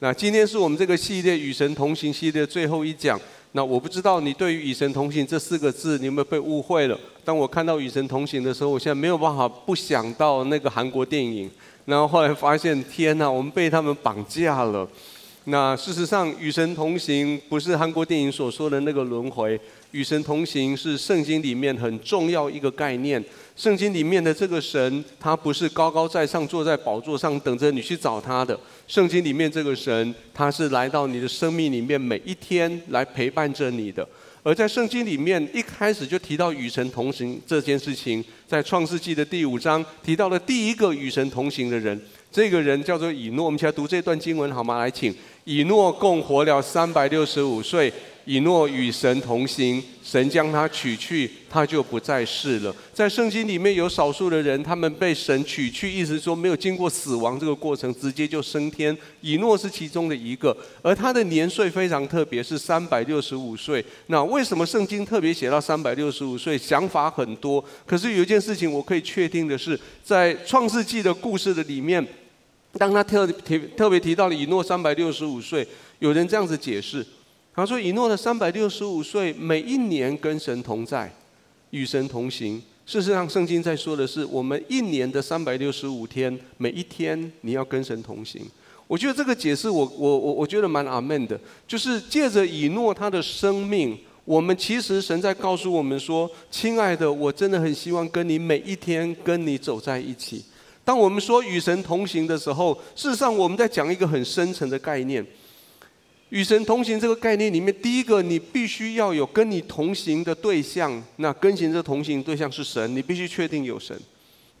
那今天是我们这个系列“与神同行”系列最后一讲。那我不知道你对于“与神同行”这四个字，你有没有被误会了？当我看到“与神同行”的时候，我现在没有办法不想到那个韩国电影。然后后来发现，天哪，我们被他们绑架了。那事实上，与神同行不是韩国电影所说的那个轮回，与神同行是圣经里面很重要一个概念。圣经里面的这个神，他不是高高在上坐在宝座上等着你去找他的。圣经里面这个神，他是来到你的生命里面每一天来陪伴着你的。而在圣经里面一开始就提到与神同行这件事情，在创世纪的第五章提到了第一个与神同行的人，这个人叫做以诺。我们一起来读这段经文好吗？来，请。以诺共活了三百六十五岁。以诺与神同行，神将他取去，他就不再世了。在圣经里面有少数的人，他们被神取去，意思说没有经过死亡这个过程，直接就升天。以诺是其中的一个，而他的年岁非常特别，是三百六十五岁。那为什么圣经特别写到三百六十五岁？想法很多，可是有一件事情我可以确定的是，在创世纪的故事的里面。当他特提特别提到了以诺三百六十五岁，有人这样子解释，他说以诺的三百六十五岁，每一年跟神同在，与神同行。事实上，圣经在说的是，我们一年的三百六十五天，每一天你要跟神同行。我觉得这个解释我，我我我我觉得蛮阿门的，就是借着以诺他的生命，我们其实神在告诉我们说，亲爱的，我真的很希望跟你每一天跟你走在一起。当我们说与神同行的时候，事实上我们在讲一个很深层的概念。与神同行这个概念里面，第一个你必须要有跟你同行的对象，那跟行这同行对象是神，你必须确定有神。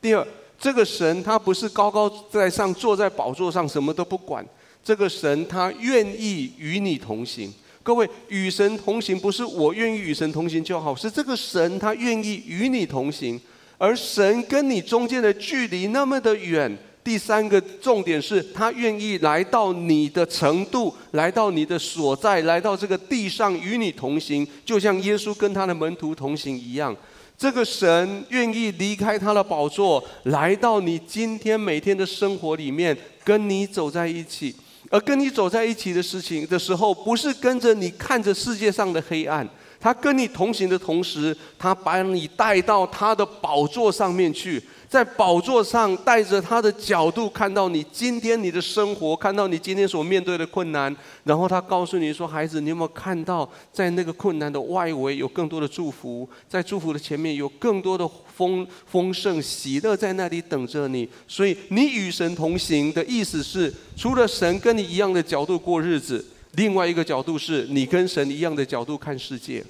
第二，这个神他不是高高在上坐在宝座上什么都不管，这个神他愿意与你同行。各位，与神同行不是我愿意与神同行就好，是这个神他愿意与你同行。而神跟你中间的距离那么的远，第三个重点是他愿意来到你的程度，来到你的所在，来到这个地上与你同行，就像耶稣跟他的门徒同行一样。这个神愿意离开他的宝座，来到你今天每天的生活里面，跟你走在一起。而跟你走在一起的事情的时候，不是跟着你看着世界上的黑暗。他跟你同行的同时，他把你带到他的宝座上面去，在宝座上带着他的角度看到你今天你的生活，看到你今天所面对的困难，然后他告诉你说：“孩子，你有没有看到，在那个困难的外围有更多的祝福，在祝福的前面有更多的丰丰盛喜乐在那里等着你。所以你与神同行的意思是，除了神跟你一样的角度过日子。”另外一个角度是你跟神一样的角度看世界，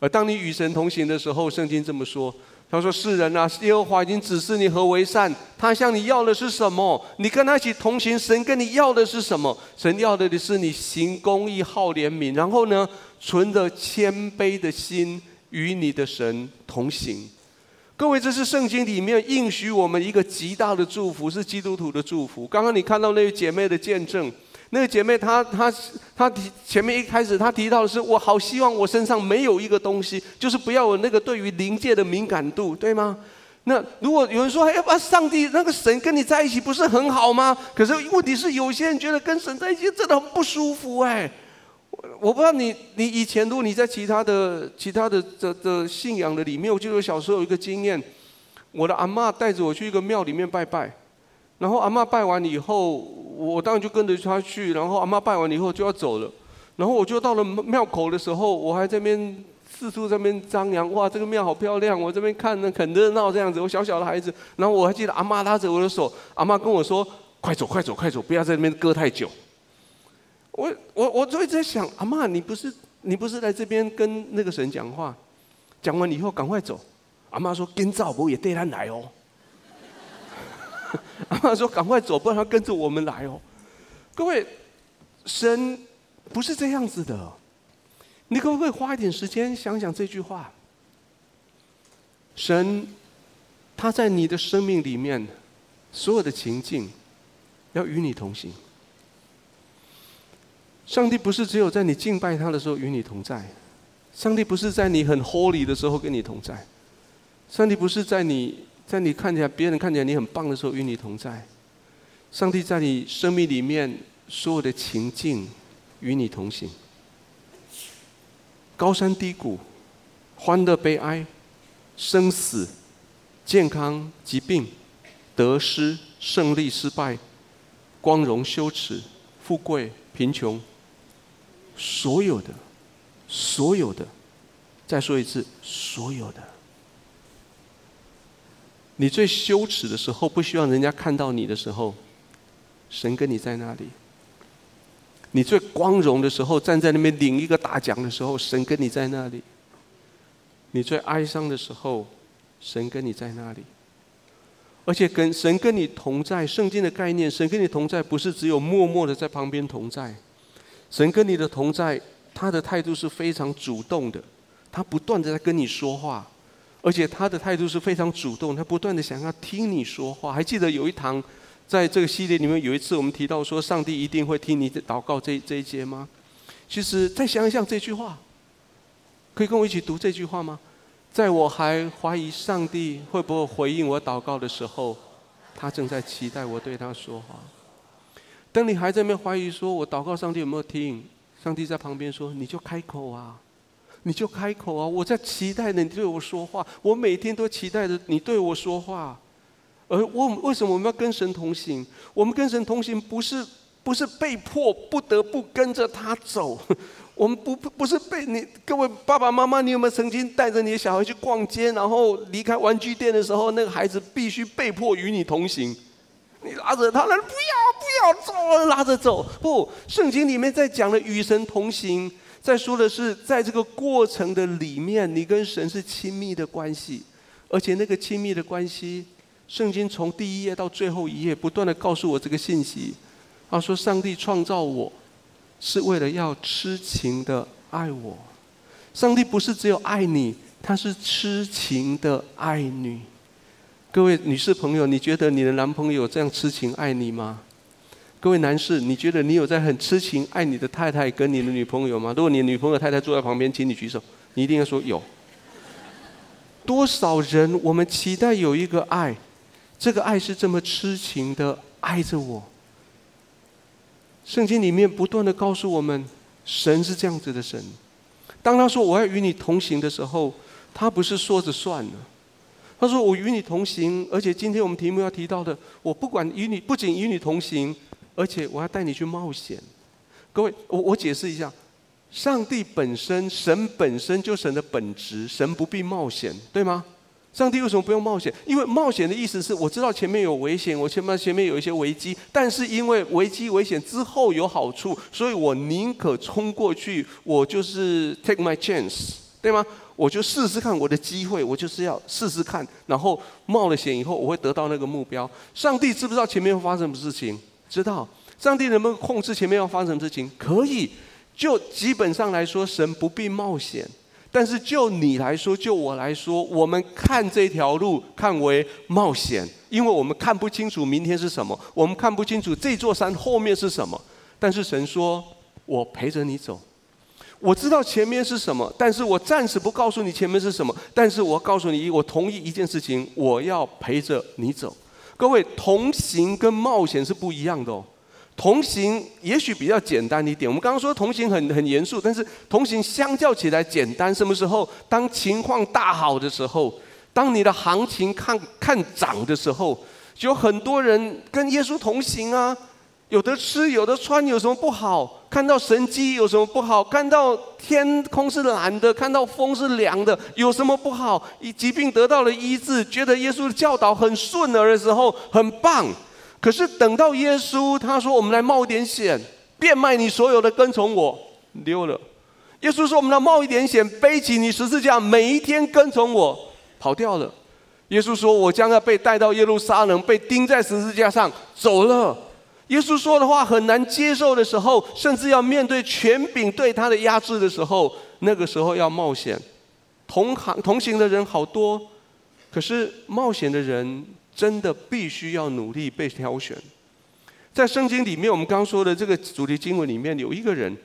而当你与神同行的时候，圣经这么说：“他说，世人啊，耶和华已经指示你何为善，他向你要的是什么？你跟他一起同行，神跟你要的是什么？神要的是你行公义、好怜悯，然后呢，存着谦卑的心与你的神同行。”各位，这是圣经里面应许我们一个极大的祝福，是基督徒的祝福。刚刚你看到那位姐妹的见证。那个姐妹她，她她提前面一开始，她提到的是，我好希望我身上没有一个东西，就是不要有那个对于灵界的敏感度，对吗？那如果有人说，哎，把上帝那个神跟你在一起不是很好吗？可是问题是，有些人觉得跟神在一起真的很不舒服哎。我不知道你你以前如果你在其他的其他的的的信仰的里面，我记得我小时候有一个经验，我的阿嬷带着我去一个庙里面拜拜。然后阿嬷拜完以后，我当然就跟着他去。然后阿嬷拜完以后就要走了，然后我就到了庙口的时候，我还在那边四处在那边张扬，哇，这个庙好漂亮！我这边看呢很热闹这样子。我小小的孩子，然后我还记得阿嬷拉着我的手，阿嬷跟我说：“快走，快走，快走，不要在那边搁太久。”我我我就一直在想，阿嬷，你不是你不是来这边跟那个神讲话？讲完以后赶快走。阿嬷说：“跟照不也带他来哦。”阿妈说：“赶快走，不然他跟着我们来哦。”各位，神不是这样子的。你可不可以花一点时间想想这句话？神他在你的生命里面所有的情境，要与你同行。上帝不是只有在你敬拜他的时候与你同在，上帝不是在你很 holy 的时候跟你同在，上帝不是在你。在你看起来，别人看起来你很棒的时候，与你同在。上帝在你生命里面所有的情境与你同行，高山低谷，欢乐悲哀，生死，健康疾病，得失胜利失败，光荣羞耻，富贵贫穷，所有的，所有的，再说一次，所有的。你最羞耻的时候，不希望人家看到你的时候，神跟你在那里；你最光荣的时候，站在那边领一个大奖的时候，神跟你在那里；你最哀伤的时候，神跟你在那里。而且跟神跟你同在，圣经的概念，神跟你同在，不是只有默默的在旁边同在，神跟你的同在，他的态度是非常主动的，他不断的在跟你说话。而且他的态度是非常主动，他不断的想要听你说话。还记得有一堂，在这个系列里面有一次我们提到说，上帝一定会听你的祷告这这一节吗？其实再想一想这句话，可以跟我一起读这句话吗？在我还怀疑上帝会不会回应我祷告的时候，他正在期待我对他说话。当你还在那边怀疑说我祷告上帝有没有听，上帝在旁边说，你就开口啊。你就开口啊！我在期待着你对我说话，我每天都期待着你对我说话。而我为什么我们要跟神同行？我们跟神同行不是不是被迫不得不跟着他走，我们不不是被你各位爸爸妈妈，你有没有曾经带着你的小孩去逛街，然后离开玩具店的时候，那个孩子必须被迫与你同行？你拉着他，他不要不要走，拉着走。不，圣经里面在讲的与神同行。再说的是，在这个过程的里面，你跟神是亲密的关系，而且那个亲密的关系，圣经从第一页到最后一页，不断的告诉我这个信息。他说，上帝创造我，是为了要痴情的爱我。上帝不是只有爱你，他是痴情的爱你。各位女士朋友，你觉得你的男朋友这样痴情爱你吗？各位男士，你觉得你有在很痴情爱你的太太跟你的女朋友吗？如果你女朋友太太坐在旁边，请你举手，你一定要说有。多少人我们期待有一个爱，这个爱是这么痴情的爱着我。圣经里面不断的告诉我们，神是这样子的神。当他说我要与你同行的时候，他不是说着算的。他说我与你同行，而且今天我们题目要提到的，我不管与你，不仅与你同行。而且我要带你去冒险，各位，我我解释一下，上帝本身，神本身就神的本质，神不必冒险，对吗？上帝为什么不用冒险？因为冒险的意思是我知道前面有危险，我前面前面有一些危机，但是因为危机危险之后有好处，所以我宁可冲过去，我就是 take my chance，对吗？我就试试看我的机会，我就是要试试看，然后冒了险以后，我会得到那个目标。上帝知不知道前面会发生什么事情？知道上帝能不能控制前面要发生什么事情？可以，就基本上来说，神不必冒险。但是就你来说，就我来说，我们看这条路看为冒险，因为我们看不清楚明天是什么，我们看不清楚这座山后面是什么。但是神说：“我陪着你走，我知道前面是什么，但是我暂时不告诉你前面是什么。但是我告诉你，我同意一件事情，我要陪着你走。”各位，同行跟冒险是不一样的哦。同行也许比较简单一点。我们刚刚说同行很很严肃，但是同行相较起来简单。什么时候？当情况大好的时候，当你的行情看看涨的时候，就有很多人跟耶稣同行啊。有的吃，有的穿，有什么不好？看到神迹有什么不好？看到天空是蓝的，看到风是凉的，有什么不好？以疾病得到了医治，觉得耶稣的教导很顺耳的时候，很棒。可是等到耶稣他说：“我们来冒一点险，变卖你所有的，跟从我。”溜了。耶稣说：“我们来冒一点险，背起你十字架，每一天跟从我。”跑掉了。耶稣说：“我将要被带到耶路撒冷，被钉在十字架上，走了。”耶稣说的话很难接受的时候，甚至要面对权柄对他的压制的时候，那个时候要冒险。同行同行的人好多，可是冒险的人真的必须要努力被挑选。在圣经里面，我们刚刚说的这个主题经文里面有一个人，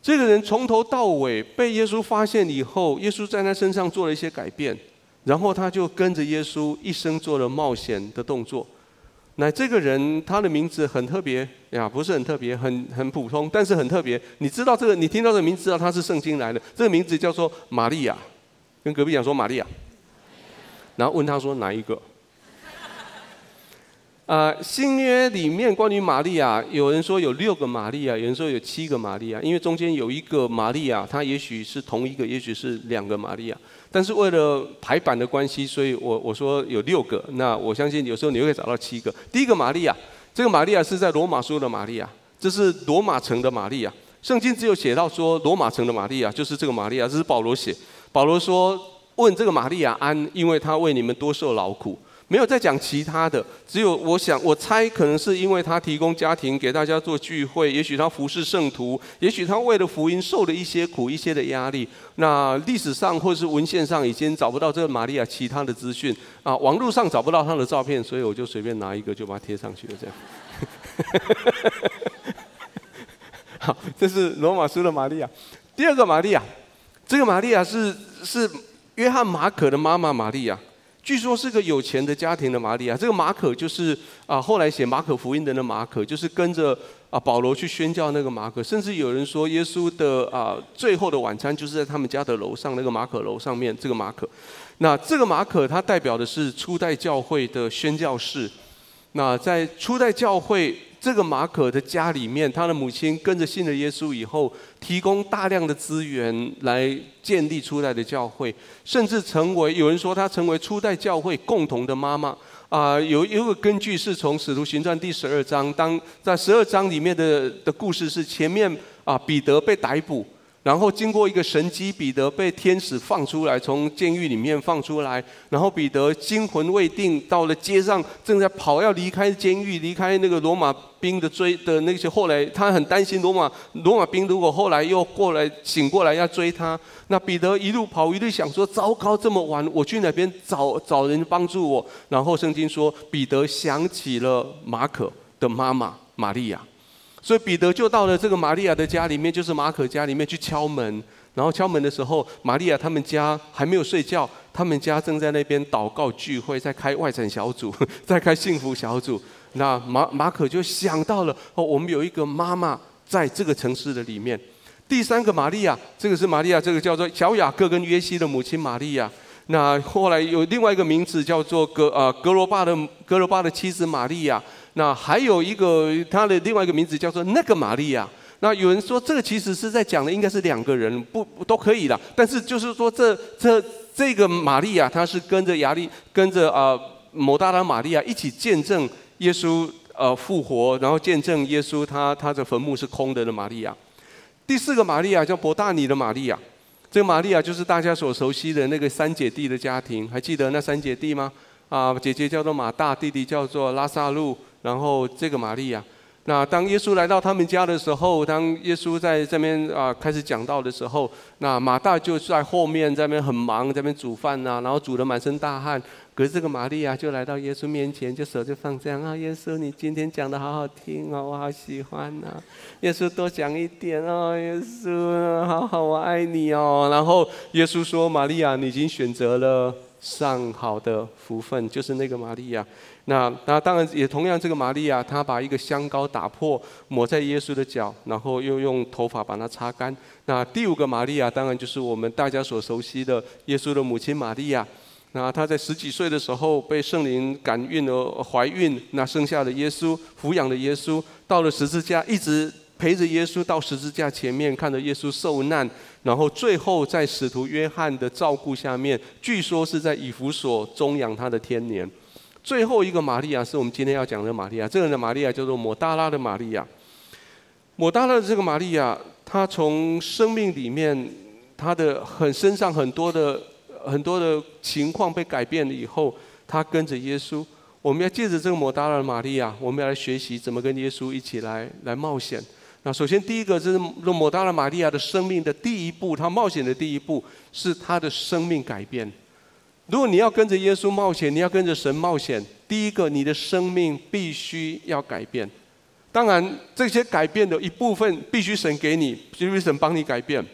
这个人从头到尾被耶稣发现以后，耶稣在他身上做了一些改变，然后他就跟着耶稣一生做了冒险的动作。那这个人他的名字很特别呀，不是很特别，很很普通，但是很特别。你知道这个？你听到这个名字，知道他是圣经来的。这个名字叫做玛利亚，跟隔壁讲说玛利亚，然后问他说哪一个？啊，新约里面关于玛利亚，有人说有六个玛利亚，有人说有七个玛利亚，因为中间有一个玛利亚，她也许是同一个，也许是两个玛利亚。但是为了排版的关系，所以我我说有六个。那我相信有时候你会找到七个。第一个玛利亚，这个玛利亚是在罗马书的玛利亚，这是罗马城的玛利亚。圣经只有写到说罗马城的玛利亚就是这个玛利亚，这是保罗写。保罗说，问这个玛利亚安，因为她为你们多受劳苦。没有再讲其他的，只有我想，我猜可能是因为他提供家庭给大家做聚会，也许他服侍圣徒，也许他为了福音受了一些苦，一些的压力。那历史上或是文献上已经找不到这个玛利亚其他的资讯啊，网络上找不到他的照片，所以我就随便拿一个就把它贴上去了，这样。好，这是罗马书的玛利亚。第二个玛利亚，这个玛利亚是是约翰马可的妈妈玛利亚。据说是个有钱的家庭的玛利亚，这个马可就是啊，后来写马可福音的那马可，就是跟着啊保罗去宣教那个马可。甚至有人说，耶稣的啊最后的晚餐就是在他们家的楼上那个马可楼上面。这个马可，那这个马可他代表的是初代教会的宣教士。那在初代教会。这个马可的家里面，他的母亲跟着信了耶稣以后，提供大量的资源来建立初代的教会，甚至成为有人说他成为初代教会共同的妈妈啊、有有个根据是从使徒行传第十二章，当在十二章里面的的故事是前面啊彼得被逮捕。然后经过一个神迹，彼得被天使放出来，从监狱里面放出来。然后彼得惊魂未定，到了街上，正在跑要离开监狱，离开那个罗马兵的追的那些。后来他很担心罗马罗马兵如果后来又过来醒过来要追他，那彼得一路跑一路想说：糟糕，这么晚，我去哪边找找人帮助我？然后圣经说，彼得想起了马可的妈妈玛利亚。所以彼得就到了这个玛利亚的家里面，就是马可家里面去敲门。然后敲门的时候，玛利亚他们家还没有睡觉，他们家正在那边祷告聚会，在开外展小组，在开幸福小组。那马马可就想到了哦，我们有一个妈妈在这个城市的里面。第三个玛利亚，这个是玛利亚，这个叫做小雅各跟约西的母亲玛利亚。那后来有另外一个名字叫做格呃格罗巴的格罗巴的妻子玛利亚。那还有一个，他的另外一个名字叫做那个玛利亚。那有人说，这个其实是在讲的，应该是两个人，不都可以的。但是就是说这，这这个玛利亚，她是跟着亚利，跟着啊某大拉玛利亚一起见证耶稣呃复活，然后见证耶稣他他的坟墓是空的的玛利亚。第四个玛利亚叫伯大尼的玛利亚，这个玛利亚就是大家所熟悉的那个三姐弟的家庭，还记得那三姐弟吗？啊，姐姐叫做马大，弟弟叫做拉撒路。然后这个玛利亚，那当耶稣来到他们家的时候，当耶稣在这边啊开始讲道的时候，那马大就在后面在那边很忙，在那边煮饭呐、然后煮得满身大汗。可是这个玛利亚就来到耶稣面前，就手就放这样啊，耶稣你今天讲得好好听哦，我好喜欢呐、耶稣多讲一点哦，耶稣好好，我爱你哦。然后耶稣说，玛利亚你已经选择了上好的福分，就是那个玛利亚。那那当然也同样，这个玛利亚她把一个香膏打破，抹在耶稣的脚，然后又用头发把它擦干。那第五个玛利亚当然就是我们大家所熟悉的耶稣的母亲玛利亚。那她在十几岁的时候被圣灵感孕而怀孕，那生下了耶稣，抚养了耶稣，到了十字架一直陪着耶稣到十字架前面，看着耶稣受难，然后最后在使徒约翰的照顾下面，据说是在以弗所终养他的天年。最后一个玛利亚是我们今天要讲的玛利亚，这个人的玛利亚叫做抹大拉的玛利亚。抹大拉的这个玛利亚，她从生命里面，她的很身上很多的很多的情况被改变了以后，她跟着耶稣。我们要借着这个抹大拉的玛利亚，我们要来学习怎么跟耶稣一起来来冒险。那首先第一个就是抹大拉玛利亚的生命的第一步，她冒险的第一步是她的生命改变。如果你要跟着耶稣冒险，你要跟着神冒险，第一个，你的生命必须要改变。当然，这些改变的一部分必须神给你，必须神帮你改变。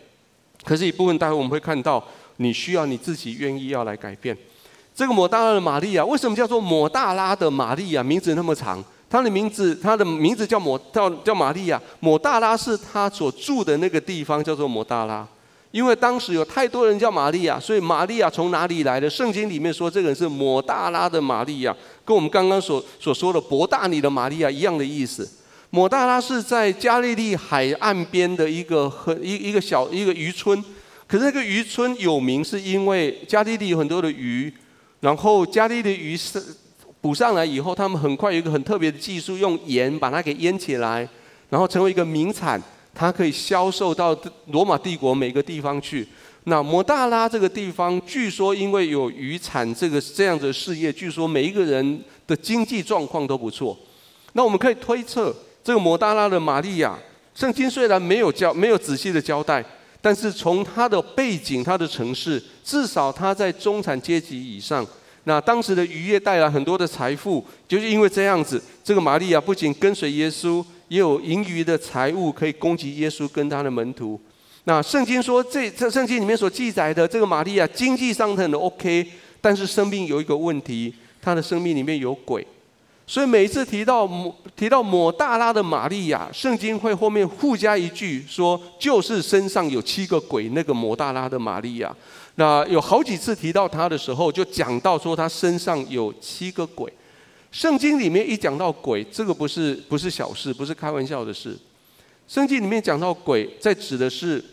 可是，一部分待会我们会看到，你需要你自己愿意要来改变。这个抹大拉的玛利亚，为什么叫做抹大拉的玛利亚？名字那么长，她的名字，她的名字叫抹叫叫玛利亚。抹大拉是她所住的那个地方，叫做抹大拉。因为当时有太多人叫玛利亚，所以玛利亚从哪里来的？圣经里面说这个人是抹大拉的玛利亚，跟我们刚刚所所说的伯大尼的玛利亚一样的意思。抹大拉是在加利利海岸边的一个很一一个小一个渔村，可是那个渔村有名是因为加利利有很多的鱼，然后加利利鱼是捕上来以后，他们很快有一个很特别的技术，用盐把它给腌起来，然后成为一个名产。它可以销售到罗马帝国每个地方去。那摩大拉这个地方，据说因为有渔产这个这样的事业，据说每一个人的经济状况都不错。那我们可以推测，这个摩大拉的玛利亚，圣经虽然没有交没有仔细的交代，但是从他的背景、他的城市，至少他在中产阶级以上。那当时的渔业带来很多的财富，就是因为这样子，这个玛利亚不仅跟随耶稣。也有盈余的财物可以供给耶稣跟他的门徒。那圣经说，这这圣经里面所记载的这个玛利亚经济上很 OK，但是生命有一个问题，她的生命里面有鬼。所以每一次提到提到抹大拉的玛利亚，圣经会后面附加一句说，就是身上有七个鬼那个抹大拉的玛利亚。那有好几次提到她的时候，就讲到说她身上有七个鬼。圣经里面一讲到鬼，这个不是不是小事，不是开玩笑的事。圣经里面讲到鬼，在指的是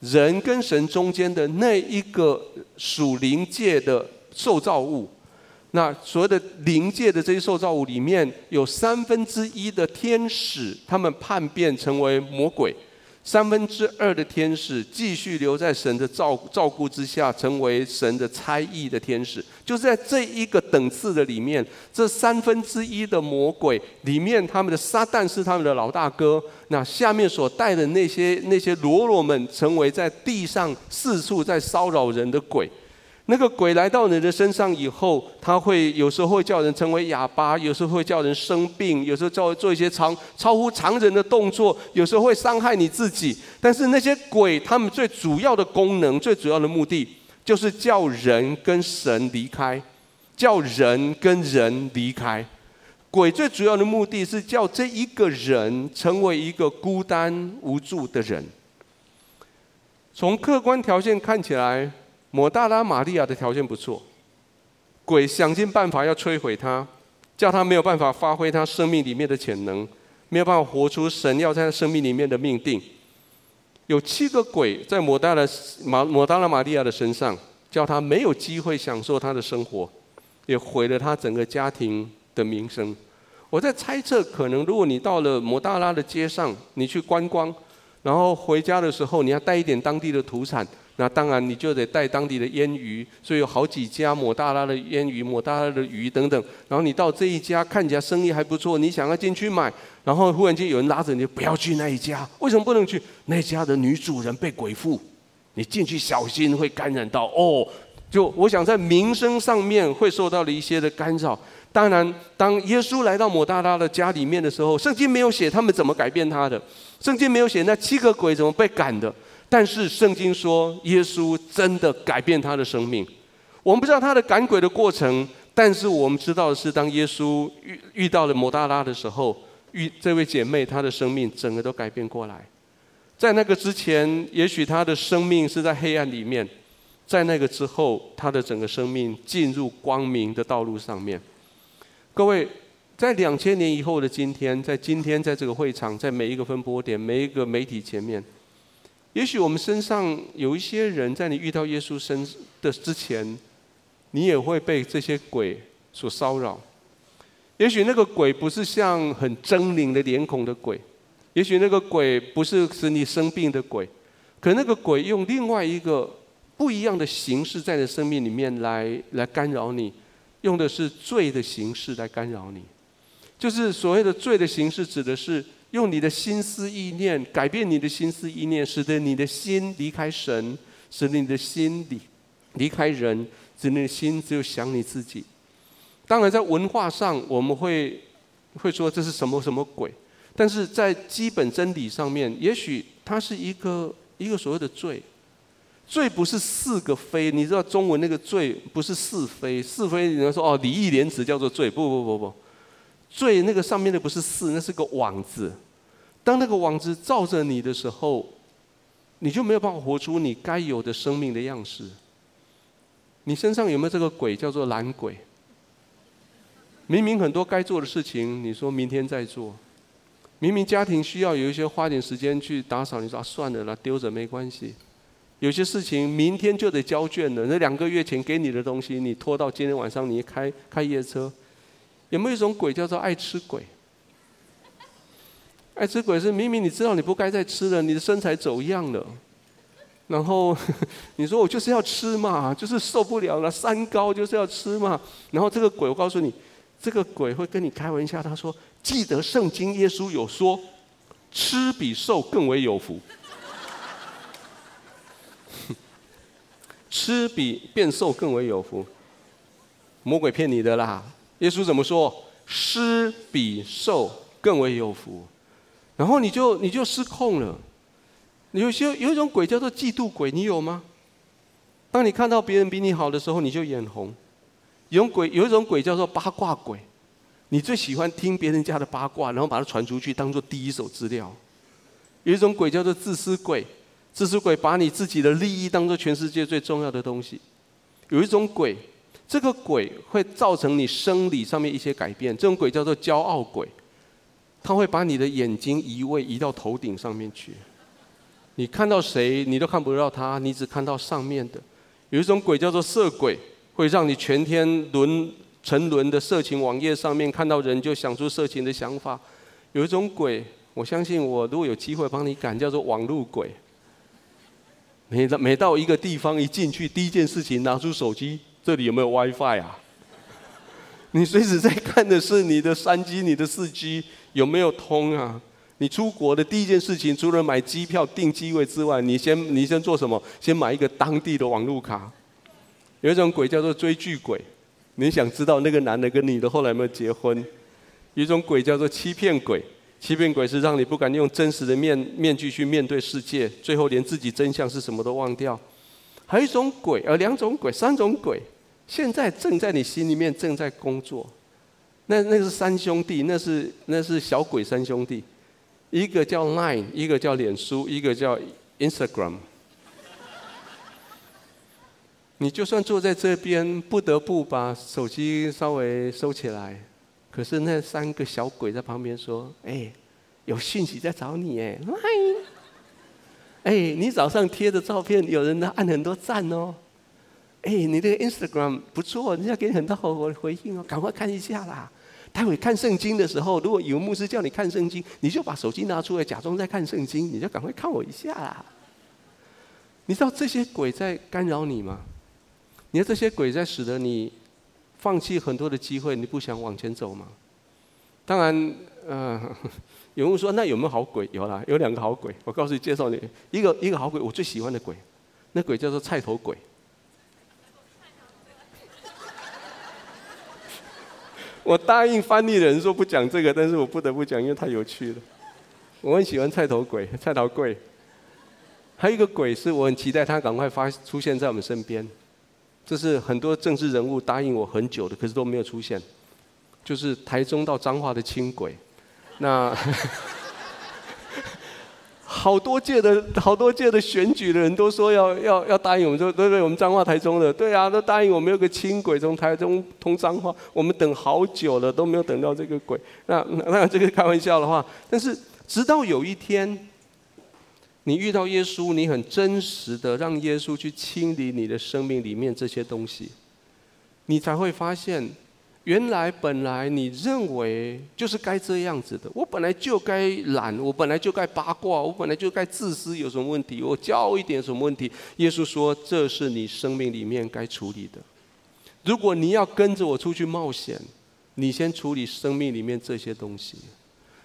人跟神中间的那一个属灵界的受造物。那所谓的灵界的这些受造物里面，有三分之一的天使，他们叛变成为魔鬼。三分之二的天使继续留在神的照照顾之下，成为神的差役的天使。就是在这一个等次的里面，这三分之一的魔鬼里面，他们的撒旦是他们的老大哥。那下面所带的那些那些罗罗们，成为在地上四处在骚扰人的鬼。那个鬼来到你的身上以后，他会有时候会叫人成为哑巴，有时候会叫人生病，有时候叫做一些超超乎常人的动作，有时候会伤害你自己。但是那些鬼，他们最主要的功能、最主要的目的，就是叫人跟神离开，叫人跟人离开。鬼最主要的目的是叫这一个人成为一个孤单无助的人。从客观条件看起来。抹大拉玛利亚的条件不错，鬼想尽办法要摧毁他，叫他没有办法发挥他生命里面的潜能，没有办法活出神要在他生命里面的命定。有七个鬼在抹大拉玛抹大拉玛利亚的身上，叫他没有机会享受他的生活，也毁了他整个家庭的名声。我在猜测，可能如果你到了摩大拉的街上，你去观光，然后回家的时候，你要带一点当地的土产。那当然，你就得带当地的腌鱼，所以有好几家抹大拉的腌鱼、抹大拉的鱼等等。然后你到这一家看起来生意还不错，你想要进去买，然后忽然间有人拉着你，不要去那一家。为什么不能去？那家的女主人被鬼附，你进去小心会感染到。哦，就我想在名声上面会受到了一些的干扰。当然，当耶稣来到抹大拉的家里面的时候，圣经没有写他们怎么改变他的，圣经没有写那七个鬼怎么被赶的。但是圣经说，耶稣真的改变他的生命。我们不知道他的赶鬼的过程，但是我们知道的是，当耶稣遇遇到了摩大拉的时候，遇这位姐妹，她的生命整个都改变过来。在那个之前，也许她的生命是在黑暗里面；在那个之后，她的整个生命进入光明的道路上面。各位，在两千年以后的今天，在今天，在这个会场，在每一个分播点，每一个媒体前面。也许我们身上有一些人，在你遇到耶稣身的之前，你也会被这些鬼所骚扰。也许那个鬼不是像很狰狞的脸孔的鬼，也许那个鬼不是使你生病的鬼，可那个鬼用另外一个不一样的形式在你生命里面来来干扰你，用的是罪的形式来干扰你。就是所谓的罪的形式，指的是。用你的心思意念改变你的心思意念，使得你的心离开神，使你的心离离开人，使你的心只有想你自己。当然，在文化上我们会会说这是什么什么鬼，但是在基本真理上面，也许它是一个一个所谓的罪。罪不是是个非，你知道中文那个罪不是是非，是非你要说哦，礼义廉耻叫做罪，不不不不，罪那个上面的不是是，那是个网子。当那个网子罩着你的时候，你就没有办法活出你该有的生命的样式。你身上有没有这个鬼叫做懒鬼？明明很多该做的事情，你说明天再做；明明家庭需要有一些花点时间去打扫，你说啊算了啦，丢着没关系。有些事情明天就得交卷了，那两个月前给你的东西，你拖到今天晚上，你开开夜车。有没有一种鬼叫做爱吃鬼？爱吃鬼是明明你知道你不该再吃了，你的身材走样了。然后 你说我就是要吃嘛，就是受不了了，三高就是要吃嘛。然后这个鬼，我告诉你，这个鬼会跟你开玩笑，他说：“记得圣经耶稣有说，吃比瘦更为有福，吃比变瘦更为有福。”魔鬼骗你的啦！耶稣怎么说？吃比瘦更为有福。然后你就你就失控了。有些有一种鬼叫做嫉妒鬼，你有吗？当你看到别人比你好的时候，你就眼红。有鬼，有一种鬼叫做八卦鬼，你最喜欢听别人家的八卦，然后把它传出去，当做第一手资料。有一种鬼叫做自私鬼，自私鬼把你自己的利益当做全世界最重要的东西。有一种鬼，这个鬼会造成你生理上面一些改变，这种鬼叫做骄傲鬼，他会把你的眼睛移位移到头顶上面去。你看到谁，你都看不到他，你只看到上面的。有一种鬼叫做色鬼，会让你全天轮沉沦的色情网页上面看到人就想出色情的想法。有一种鬼，我相信我如果有机会帮你赶，叫做网路鬼。每到每到一个地方一进去，第一件事情拿出手机，这里有没有 WiFi 啊？你随时在看的是你的三 G、你的四 G 有没有通啊？你出国的第一件事情，除了买机票订机位之外，你先你先做什么？先买一个当地的网路卡。有一种鬼叫做追剧鬼，你想知道那个男的跟你的后来有没有结婚？有一种鬼叫做欺骗鬼，欺骗鬼是让你不敢用真实的面面具去面对世界，最后连自己真相是什么都忘掉。还有一种鬼，呃，两种鬼，三种鬼，现在正在你心里面正在工作。那那是三兄弟，那是那是小鬼三兄弟。一个叫 Line，一个叫脸书，一个叫 Instagram。你就算坐在这边，不得不把手机稍微收起来，可是那三个小鬼在旁边说：“哎，有讯息在找你哎。哎，你早上贴的照片，有人按很多赞哦。哎，你这个 Instagram 不错，人家给你很多好回应哦，赶快看一下啦。”待会看圣经的时候，如果有牧师叫你看圣经，你就把手机拿出来，假装在看圣经，你就赶快看我一下啦。你知道这些鬼在干扰你吗？你看这些鬼在使得你放弃很多的机会，你不想往前走吗？当然，呃，有人说那有没有好鬼？有啦，有两个好鬼。我告诉你，介绍你一个一个好鬼，我最喜欢的鬼，那鬼叫做菜头鬼。我答应翻译人说不讲这个，但是我不得不讲，因为太有趣了。我很喜欢菜头鬼、菜头贵。还有一个鬼是我很期待他赶快发出现在我们身边，这是很多政治人物答应我很久的，可是都没有出现。就是台中到彰化的轻轨，那。好多届的好多届的选举的人都说要要要答应我们，说对对，我们彰化台中的，对啊，都答应我们有个轻轨从台中通彰化，我们等好久了都没有等到这个轨。那那这个开玩笑的话，但是直到有一天，你遇到耶稣，你很真实的让耶稣去清理你的生命里面这些东西，你才会发现。原来本来你认为就是该这样子的，我本来就该懒，我本来就该八卦，我本来就该自私，有什么问题？我骄傲一点什么问题？耶稣说，这是你生命里面该处理的。如果你要跟着我出去冒险，你先处理生命里面这些东西。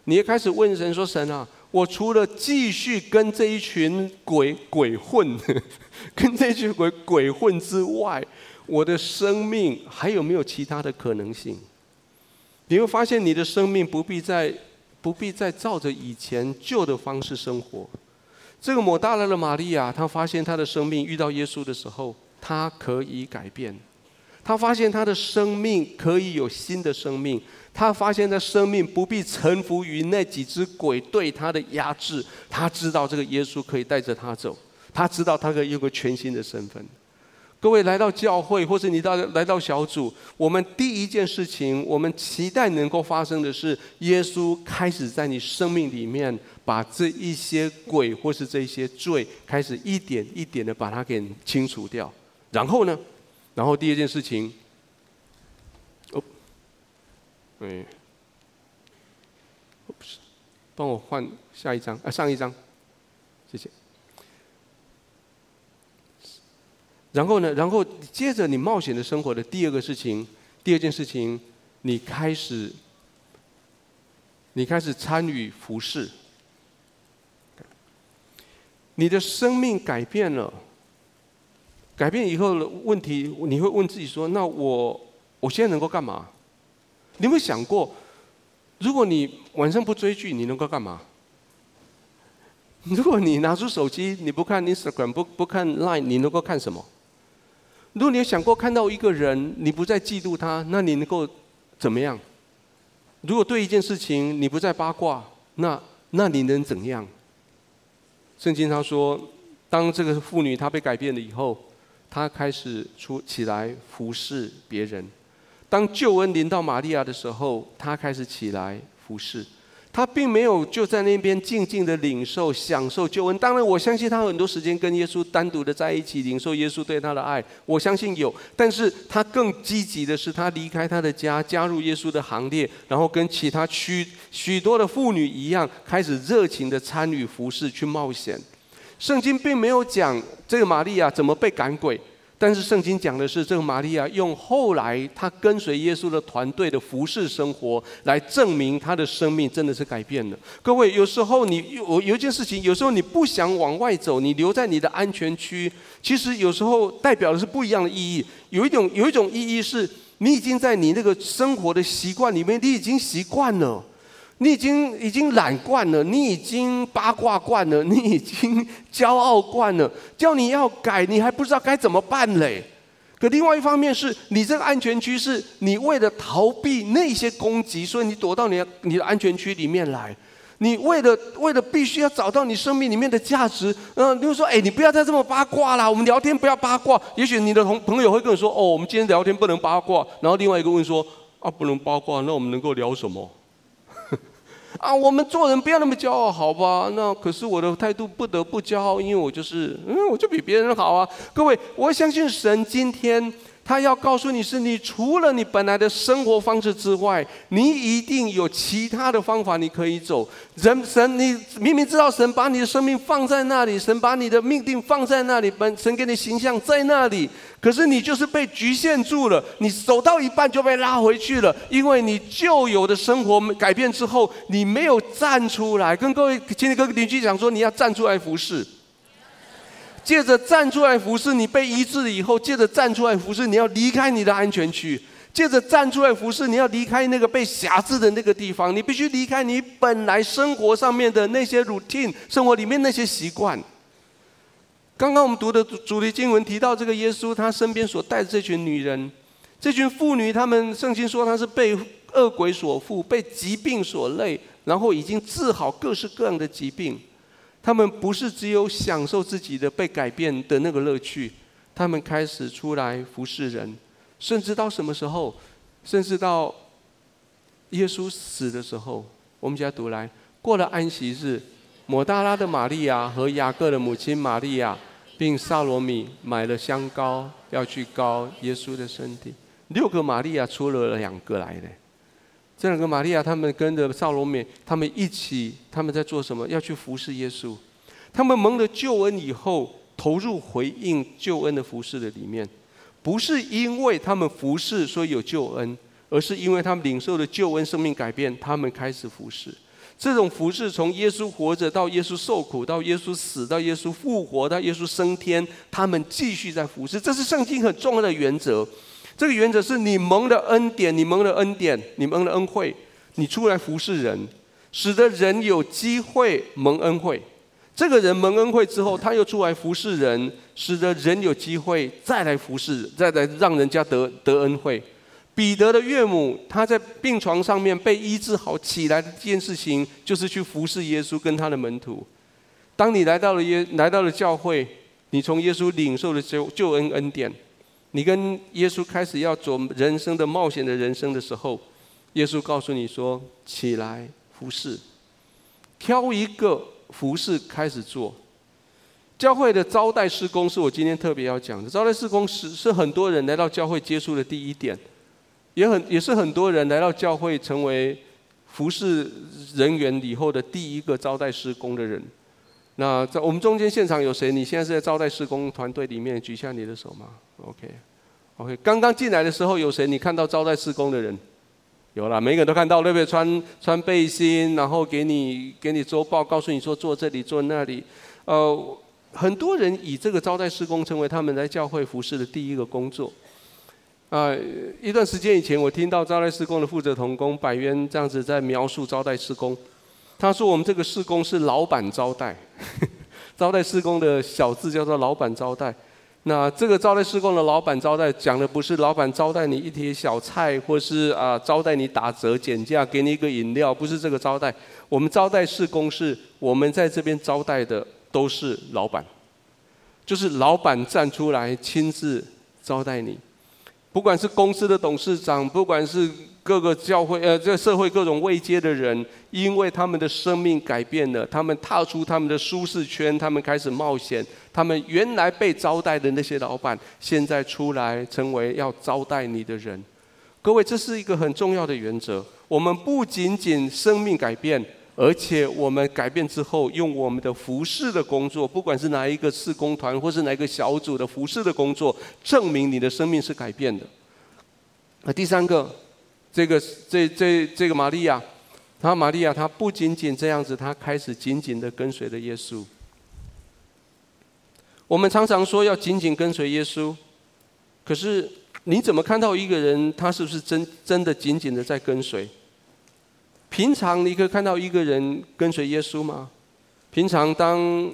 你也开始问神说：“神啊，我除了继续跟这一群鬼鬼混，跟这群鬼鬼混之外。”我的生命还有没有其他的可能性？你会发现，你的生命不必再不必再照着以前旧的方式生活。这个抹大拉的玛利亚，她发现她的生命遇到耶稣的时候，她可以改变。她发现她的生命可以有新的生命。她发现她生命不必臣服于那几只鬼对她的压制。她知道这个耶稣可以带着她走。她知道她可以有个全新的身份。各位来到教会，或者你到来到小组，我们第一件事情，我们期待能够发生的是，耶稣开始在你生命里面，把这一些鬼或是这一些罪，开始一点一点的把它给清除掉。然后呢，然后第二件事情，哦，对，不是，帮我换下一张啊，上一张，谢谢。然后呢？然后接着你冒险的生活的第二个事情，第二件事情，你开始，你开始参与服侍，你的生命改变了，改变以后的问题，你会问自己说：那我我现在能够干嘛？你有没有想过，如果你晚上不追剧，你能够干嘛？如果你拿出手机，你不看 Instagram，不不看 Line，你能够看什么？如果你有想过看到一个人，你不再嫉妒他，那你能够怎么样？如果对一件事情你不再八卦，那那你能怎样？圣经上说，当这个妇女她被改变了以后，她开始出起来服侍别人。当救恩临到玛利亚的时候，她开始起来服侍。他并没有就在那边静静的领受、享受救恩。当然，我相信他很多时间跟耶稣单独的在一起领受耶稣对他的爱，我相信有。但是他更积极的是，他离开他的家，加入耶稣的行列，然后跟其他许许多的妇女一样，开始热情的参与服侍、去冒险。圣经并没有讲这个玛利亚怎么被赶鬼。但是圣经讲的是，这个玛利亚用后来她跟随耶稣的团队的服侍生活，来证明她的生命真的是改变了。各位，有时候你有有一件事情，有时候你不想往外走，你留在你的安全区，其实有时候代表的是不一样的意义。有一种有一种意义是，你已经在你那个生活的习惯里面，你已经习惯了。你已经已经懒惯了，你已经八卦惯了，你已经骄傲惯了。叫你要改，你还不知道该怎么办嘞。可另外一方面是，你这个安全区是你为了逃避那些攻击，所以你躲到你的你的安全区里面来。你为了为了必须要找到你生命里面的价值，嗯、呃，比如说，哎，你不要再这么八卦啦，我们聊天不要八卦。也许你的同朋友会跟你说，哦，我们今天聊天不能八卦。然后另外一个问说，啊，不能八卦，那我们能够聊什么？啊，我们做人不要那么骄傲，好吧？那可是我的态度不得不骄傲，因为我就是，嗯，我就比别人好啊。各位，我相信神今天。他要告诉你是，你除了你本来的生活方式之外，你一定有其他的方法你可以走。人神，你明明知道神把你的生命放在那里，神把你的命定放在那里，本神给你形象在那里，可是你就是被局限住了。你走到一半就被拉回去了，因为你旧有的生活改变之后，你没有站出来。跟各位亲戚哥哥邻居讲说，你要站出来服侍。借着站出来服侍，你被医治了以后，借着站出来服侍，你要离开你的安全区；借着站出来服侍，你要离开那个被辖制的那个地方。你必须离开你本来生活上面的那些 routine，生活里面那些习惯。刚刚我们读的主题经文提到，这个耶稣他身边所带的这群女人，这群妇女，他们圣经说她是被恶鬼所附，被疾病所累，然后已经治好各式各样的疾病。他们不是只有享受自己的被改变的那个乐趣，他们开始出来服侍人，甚至到什么时候，甚至到耶稣死的时候，我们家读来过了安息日，抹大拉的玛利亚和雅各的母亲玛利亚，并撒罗米买了香膏，要去膏耶稣的身体。六个玛利亚出了两个来的。这两个玛利亚，他们跟着撒罗美，他们一起，他们在做什么？要去服侍耶稣。他们蒙了救恩以后，投入回应救恩的服侍的里面，不是因为他们服侍所以有救恩，而是因为他们领受了救恩，生命改变，他们开始服侍。这种服侍从耶稣活着到耶稣受苦，到耶稣死，到耶稣复活，到耶稣升天，他们继续在服侍。这是圣经很重要的原则。这个原则是你蒙的恩典，你蒙的恩典，你蒙的恩惠，你出来服侍人，使得人有机会蒙恩惠。这个人蒙恩惠之后，他又出来服侍人，使得人有机会再来服侍，再来让人家得得恩惠。彼得的岳母，他在病床上面被医治好起来的这件事情，就是去服侍耶稣跟他的门徒。当你来到了耶来到了教会，你从耶稣领受了救救恩恩典，你跟耶稣开始要走人生的冒险的人生的时候，耶稣告诉你说：“起来服侍，挑一个服侍开始做。”教会的招待施工是我今天特别要讲的。招待施工是是很多人来到教会接触的第一点。也很也是很多人来到教会成为服侍人员以后的第一个招待施工的人。那在我们中间现场有谁？你现在是在招待施工团队里面？举下你的手吗？OK，OK。刚刚进来的时候有谁？你看到招待事工的人？有了，每个人都看到，对不对？穿穿背心，然后给你给你周报，告诉你说坐这里坐那里。呃，很多人以这个招待事工成为他们来教会服侍的第一个工作。啊，一段时间以前，我听到招待事工的负责同工百渊这样子在描述招待事工。他说：“我们这个事工是老板招待，招待事工的小字叫做老板招待。那这个招待事工的老板招待，讲的不是老板招待你一碟小菜，或是啊招待你打折减价，给你一个饮料，不是这个招待。我们招待事工是，我们在这边招待的都是老板，就是老板站出来亲自招待你。”不管是公司的董事长，不管是各个教会呃，这个社会各种位阶的人，因为他们的生命改变了，他们踏出他们的舒适圈，他们开始冒险。他们原来被招待的那些老板，现在出来成为要招待你的人。各位，这是一个很重要的原则。我们不仅仅生命改变。而且我们改变之后，用我们的服饰的工作，不管是哪一个事工团，或是哪一个小组的服饰的工作，证明你的生命是改变的。那第三个，这个这这这个玛利亚，她玛利亚她不仅仅这样子，她开始紧紧的跟随着耶稣。我们常常说要紧紧跟随耶稣，可是你怎么看到一个人，他是不是真真的紧紧的在跟随？平常你可以看到一个人跟随耶稣吗？平常当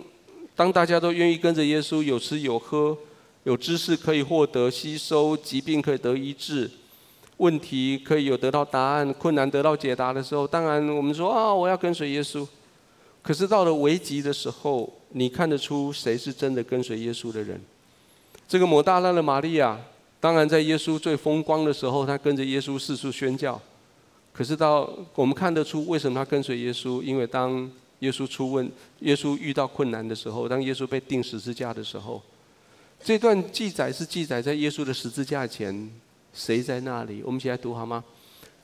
当大家都愿意跟着耶稣，有吃有喝，有知识可以获得吸收，疾病可以得医治，问题可以有得到答案，困难得到解答的时候，当然我们说啊，我要跟随耶稣。可是到了危急的时候，你看得出谁是真的跟随耶稣的人？这个抹大拉的玛利亚，当然在耶稣最风光的时候，她跟着耶稣四处宣教。可是到我们看得出为什么他跟随耶稣，因为当耶稣出问，耶稣遇到困难的时候，当耶稣被钉十字架的时候，这段记载是记载在耶稣的十字架前，谁在那里？我们一起来读好吗？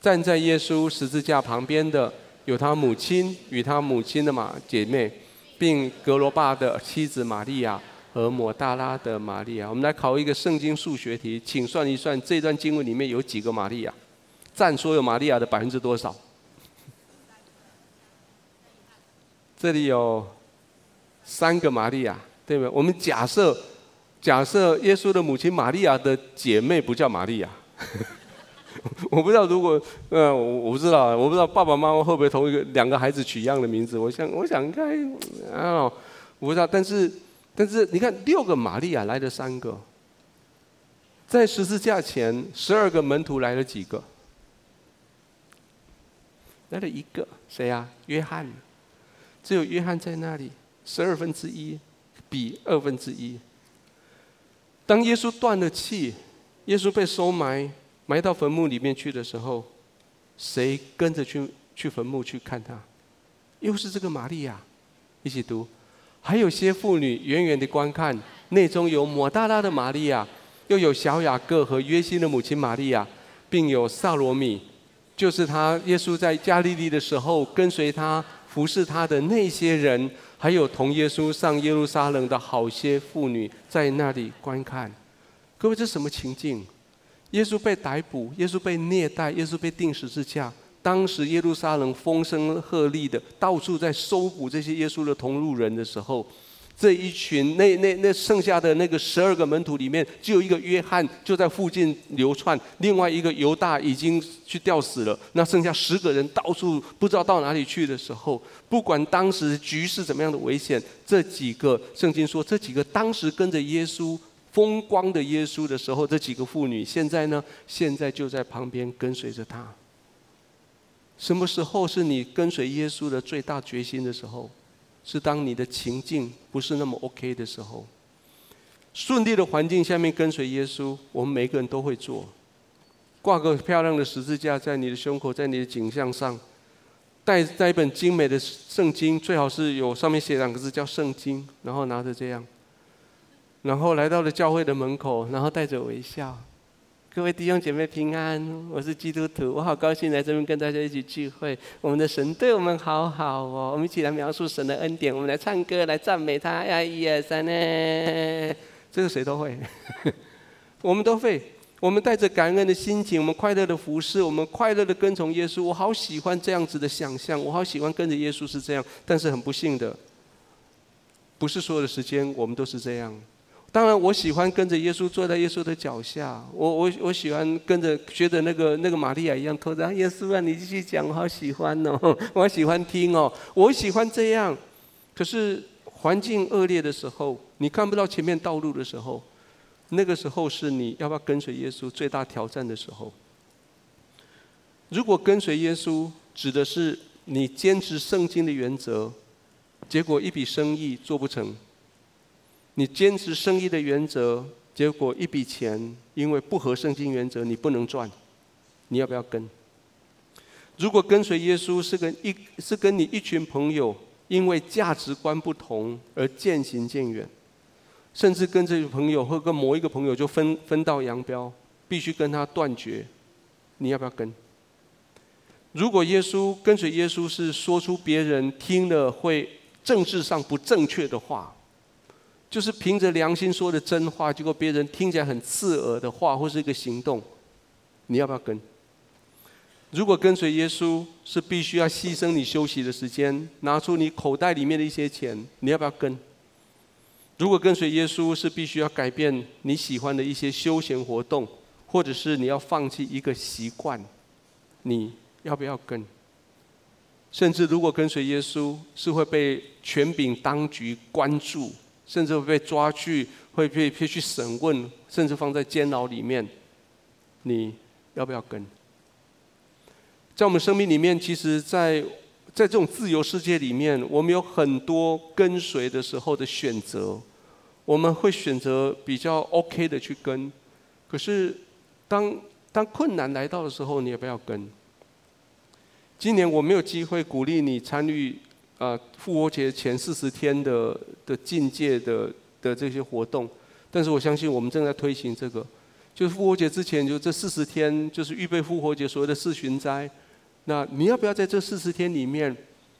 站在耶稣十字架旁边的有他母亲与他母亲的马姐妹，并格罗巴的妻子玛利亚和抹大拉的玛利亚。我们来考一个圣经数学题，请算一算这段经文里面有几个玛利亚？占所有玛利亚的百分之多少？这里有三个玛利亚，对不对？我们假设，假设耶稣的母亲玛利亚的姐妹不叫玛利亚。我不知道，如果呃，我我不知道，我不知道爸爸妈妈会不会同一个两个孩子取一样的名字。我想，我想应该啊，我不知道。但是，但是你看，六个玛利亚来了三个，在十字架前，十二个门徒来了几个？来了一个谁啊？约翰，只有约翰在那里，十二分之一比二分之一。当耶稣断了气，耶稣被收埋，埋到坟墓里面去的时候，谁跟着去去坟墓去看他？又是这个玛利亚，一起读。还有些妇女远远的观看，内中有抹大拉的玛利亚，又有小雅各和约西的母亲玛利亚，并有撒罗米。就是他，耶稣在加利利的时候，跟随他服侍他的那些人，还有同耶稣上耶路撒冷的好些妇女，在那里观看。各位，这什么情境？耶稣被逮捕，耶稣被虐待，耶稣被钉十字架。当时耶路撒冷风声鹤唳的，到处在搜捕这些耶稣的同路人的时候，这一群那那那剩下的那个十二个门徒里面，只有一个约翰就在附近流窜，另外一个犹大已经去吊死了。那剩下十个人到处不知道到哪里去的时候，不管当时局势怎么样的危险，这几个圣经说，这几个当时跟着耶稣风光的耶稣的时候，这几个妇女现在呢，现在就在旁边跟随着他。什么时候是你跟随耶稣的最大决心的时候？是当你的情境不是那么 OK 的时候，顺利的环境下面跟随耶稣，我们每个人都会做。挂个漂亮的十字架在你的胸口，在你的颈项上，带带一本精美的圣经，最好是有上面写两个字叫圣经，然后拿着这样，然后来到了教会的门口，然后带着微笑。各位弟兄姐妹平安，我是基督徒，我好高兴来这边跟大家一起聚会。我们的神对我们好好哦，我们一起来描述神的恩典，我们来唱歌来赞美他呀！一二三呢，这个谁都会，我们都会。我们带着感恩的心情，我们快乐的服侍，我们快乐的跟从耶稣。我好喜欢这样子的想象，我好喜欢跟着耶稣是这样。但是很不幸的，不是所有的时间我们都是这样。当然，我喜欢跟着耶稣坐在耶稣的脚下。我我我喜欢跟着学着那个那个玛利亚一样，拖着耶稣啊，你继续讲，我好喜欢哦，我喜欢听哦，我喜欢这样。可是环境恶劣的时候，你看不到前面道路的时候，那个时候是你要不要跟随耶稣最大挑战的时候。如果跟随耶稣指的是你坚持圣经的原则，结果一笔生意做不成。你坚持生意的原则，结果一笔钱因为不合圣经原则，你不能赚，你要不要跟？如果跟随耶稣是跟一是跟你一群朋友因为价值观不同而渐行渐远，甚至跟这个朋友或跟某一个朋友就分分道扬镳，必须跟他断绝，你要不要跟？如果耶稣跟随耶稣是说出别人听了会政治上不正确的话。就是凭着良心说的真话，结果别人听起来很刺耳的话，或是一个行动，你要不要跟？如果跟随耶稣是必须要牺牲你休息的时间，拿出你口袋里面的一些钱，你要不要跟？如果跟随耶稣是必须要改变你喜欢的一些休闲活动，或者是你要放弃一个习惯，你要不要跟？甚至如果跟随耶稣是会被权柄当局关注。甚至会被抓去，会被被去审问，甚至放在监牢里面。你要不要跟？在我们生命里面，其实在，在这种自由世界里面，我们有很多跟随的时候的选择。我们会选择比较 OK 的去跟，可是当当困难来到的时候，你也不要跟？今年我没有机会鼓励你参与。啊，复活节前四十天的的禁戒的的这些活动，但是我相信我们正在推行这个，就是复活节之前就这四十天，就是预备复活节所谓的四旬斋。那你要不要在这四十天里面，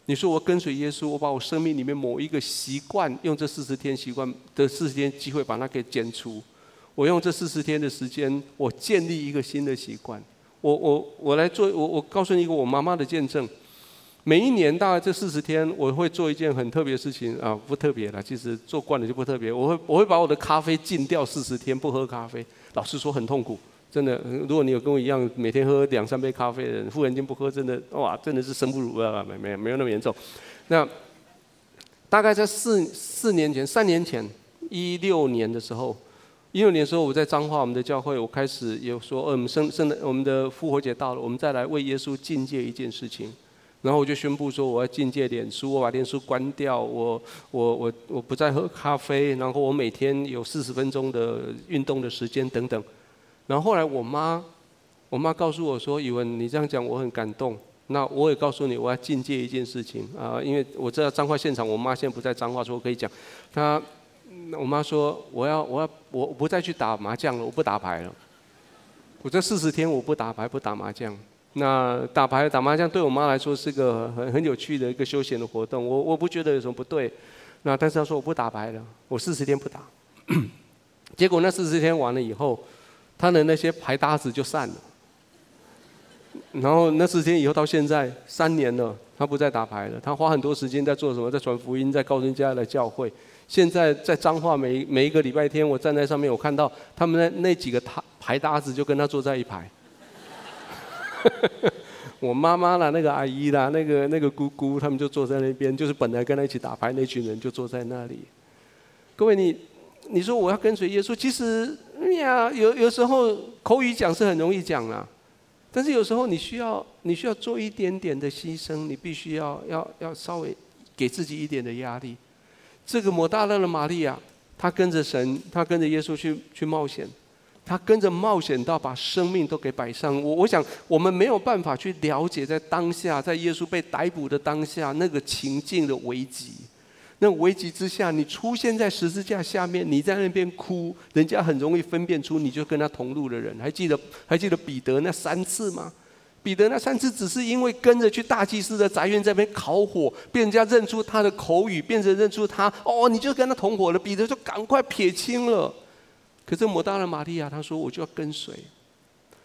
你说我跟随耶稣，我把我生命里面某一个习惯，用这四十天习惯的四十天机会把它给剪除，我用这四十天的时间，我建立一个新的习惯。我我我来做，我我告诉你一个我妈妈的见证。每一年大概这四十天，我会做一件很特别的事情啊，不特别了，其实做惯了就不特别。我会我会把我的咖啡禁掉四十天，不喝咖啡。老实说很痛苦，真的。如果你有跟我一样每天喝两三杯咖啡的人，忽然间不喝，真的哇，真的是生不如啊，没没没有那么严重。那大概在四四年前、三年前、一六年的时候，一六年的时候我在彰化我们的教会，我开始有说，呃，我们圣圣我们的复活节到了，我们再来为耶稣禁戒一件事情。然后我就宣布说，我要禁戒脸书，我把脸书关掉，我我我我不再喝咖啡，然后我每天有四十分钟的运动的时间等等。然后后来我妈，我妈告诉我说：“宇文，你这样讲我很感动。那我也告诉你，我要禁戒一件事情啊，因为我知道脏话现场，我妈现在不在脏话，说我可以讲。她，我妈说我要我要我不再去打麻将了，我不打牌了。我这四十天我不打牌，不打麻将。”那打牌、打麻将对我妈来说是个很很有趣的一个休闲的活动，我我不觉得有什么不对。那但是她说我不打牌了，我四十天不打。结果那四十天完了以后，她的那些牌搭子就散了。然后那四十天以后到现在三年了，她不再打牌了。她花很多时间在做什么？在传福音，在告诉人家来教会。现在在彰化，每每一个礼拜天，我站在上面，我看到他们那那几个他牌搭子就跟他坐在一排。我妈妈啦，那个阿姨啦，那个那个姑姑，他们就坐在那边，就是本来跟他一起打牌那群人就坐在那里。各位，你你说我要跟随耶稣，其实呀，有有时候口语讲是很容易讲啦，但是有时候你需要你需要做一点点的牺牲，你必须要要要稍微给自己一点的压力。这个抹大拉的玛利亚，她跟着神，她跟着耶稣去去冒险。他跟着冒险到把生命都给摆上，我我想我们没有办法去了解在当下，在耶稣被逮捕的当下那个情境的危急，那危急之下，你出现在十字架下面，你在那边哭，人家很容易分辨出你就跟他同路的人。还记得还记得彼得那三次吗？彼得那三次只是因为跟着去大祭司的宅院这边烤火，被人家认出他的口语，变成认出他，哦，你就跟他同伙了。彼得就赶快撇清了。可是抹大拉玛利亚，她说我就要跟随。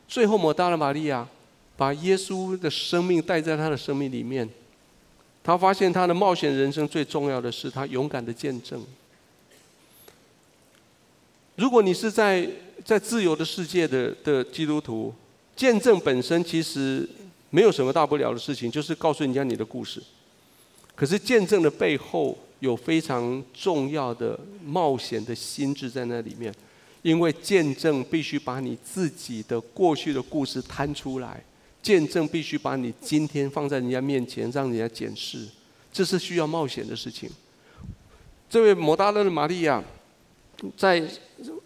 最后抹大拉玛利亚把耶稣的生命带在她的生命里面。她发现她的冒险人生最重要的是她勇敢的见证。如果你是在在自由的世界的的基督徒，见证本身其实没有什么大不了的事情，就是告诉人家你的故事。可是见证的背后有非常重要的冒险的心智在那里面。因为见证必须把你自己的过去的故事摊出来，见证必须把你今天放在人家面前，让人家检视，这是需要冒险的事情。这位抹大拉的玛利亚，在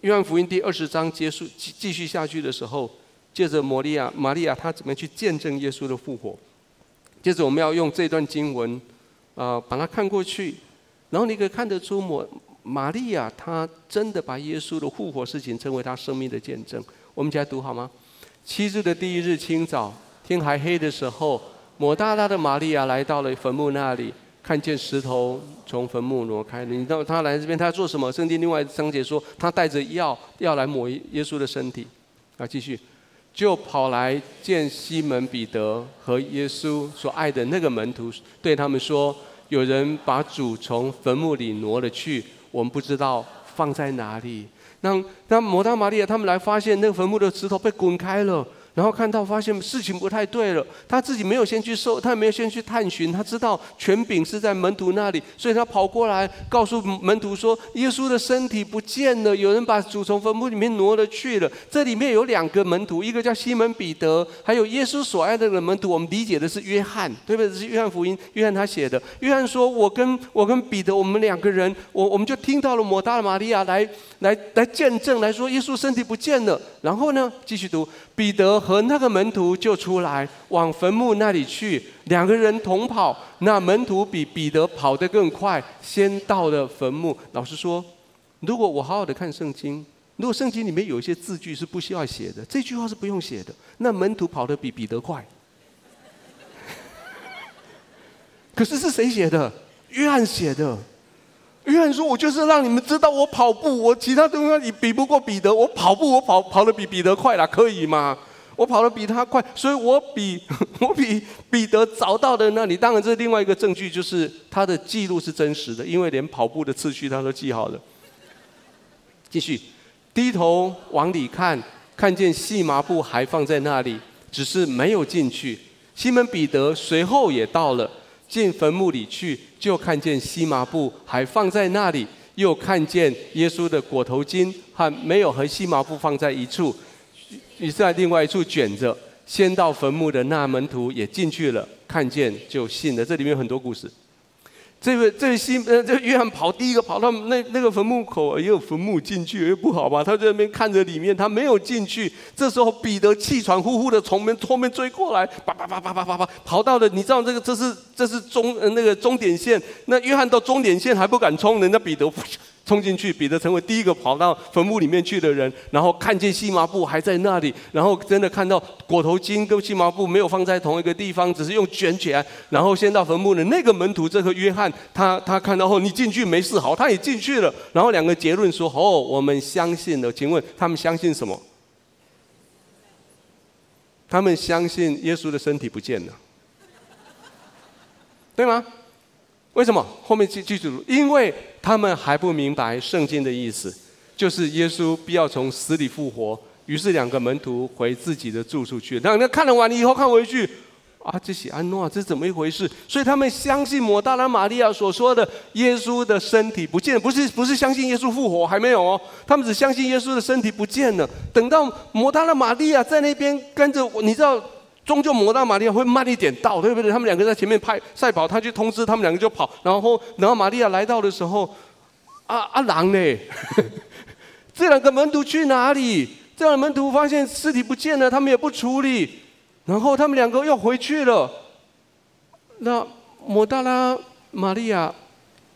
约翰福音第二十章结束继继续下去的时候，借着摩利亚玛利亚她怎么去见证耶稣的复活？接着我们要用这段经文，啊、呃，把它看过去，然后你可以看得出摩。玛利亚，她真的把耶稣的复活事情称为她生命的见证。我们一起来读好吗？七日的第一日清早，天还黑的时候，抹大拉的玛利亚来到了坟墓那里，看见石头从坟墓挪开。你知道她来这边，她做什么？圣经另外章节说，她带着药要来抹耶稣的身体。啊，继续，就跑来见西门彼得和耶稣所爱的那个门徒，对他们说：有人把主从坟墓里挪了去。我们不知道放在哪里。那那抹大玛利亚他们来发现那个坟墓的石头被滚开了。然后看到发现事情不太对了，他自己没有先去搜，他没有先去探寻，他知道权柄是在门徒那里，所以他跑过来告诉门徒说：“耶稣的身体不见了，有人把主从坟墓里面挪了去了。”这里面有两个门徒，一个叫西门彼得，还有耶稣所爱的那个门徒。我们理解的是约翰，对不对？是约翰福音，约翰他写的。约翰说：“我跟我跟彼得，我们两个人，我我们就听到了抹大拉玛利亚来来来见证，来说耶稣身体不见了。然后呢，继续读。”彼得和那个门徒就出来往坟墓那里去，两个人同跑。那门徒比彼得跑得更快，先到了坟墓。老师说，如果我好好的看圣经，如果圣经里面有一些字句是不需要写的，这句话是不用写的。那门徒跑得比彼得快，可是是谁写的？约翰写的。约翰说：“我就是让你们知道，我跑步，我其他东西你比不过彼得。我跑步，我跑跑得比彼得快了，可以吗？我跑得比他快，所以我比 我比彼得早到的那里。当然，这另外一个证据，就是他的记录是真实的，因为连跑步的次序他都记好了。继续，低头往里看，看见细麻布还放在那里，只是没有进去。西门彼得随后也到了。”进坟墓里去，就看见细麻布还放在那里，又看见耶稣的裹头巾还没有和细麻布放在一处，于是在另外一处卷着。先到坟墓的那门徒也进去了，看见就信了。这里面有很多故事。这位这位西呃，这约翰跑第一个跑到那那个坟墓口，也有坟墓进去也不好吧？他在那边看着里面，他没有进去。这时候彼得气喘呼呼的从门后面追过来，叭叭叭叭叭叭叭，跑到了。你知道这个这是这是终呃那个终点线。那约翰到终点线还不敢冲，人家彼得。冲进去，彼得成为第一个跑到坟墓里面去的人，然后看见细麻布还在那里，然后真的看到裹头巾跟细麻布没有放在同一个地方，只是用卷起来，然后先到坟墓的那个门徒，这个约翰，他他看到后，你进去没事，好，他也进去了，然后两个结论说，哦，我们相信了。请问他们相信什么？他们相信耶稣的身体不见了，对吗？为什么？后面记记住，因为他们还不明白圣经的意思，就是耶稣必要从死里复活。于是两个门徒回自己的住处去。两个看了完了以后，看回去。啊，这是安诺啊，这是怎么一回事？所以他们相信抹大拉玛利亚所说的耶稣的身体不见，不是不是相信耶稣复活还没有哦，他们只相信耶稣的身体不见了。等到抹大拉玛利亚在那边跟着，你知道，终究摩大拉玛利亚会慢一点到，对不对？他们两个在前面拍赛跑，他去通知他们两个就跑，然后然后玛利亚来到的时候，啊啊狼呢？这两个门徒去哪里？这两个门徒发现尸体不见了，他们也不处理。然后他们两个又回去了。那抹大拉玛利亚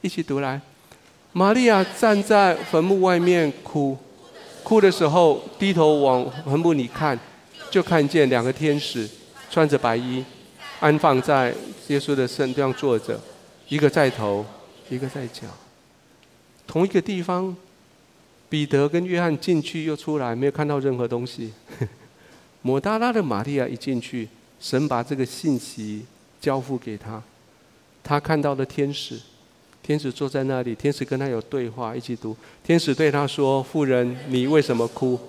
一起读来，玛利亚站在坟墓外面哭，哭的时候低头往坟墓里看，就看见两个天使穿着白衣，安放在耶稣的身上坐着，一个在头，一个在脚，同一个地方。彼得跟约翰进去又出来，没有看到任何东西。抹大拉的玛利亚一进去，神把这个信息交付给他，他看到了天使，天使坐在那里，天使跟他有对话，一起读。天使对他说：“妇人，你为什么哭？”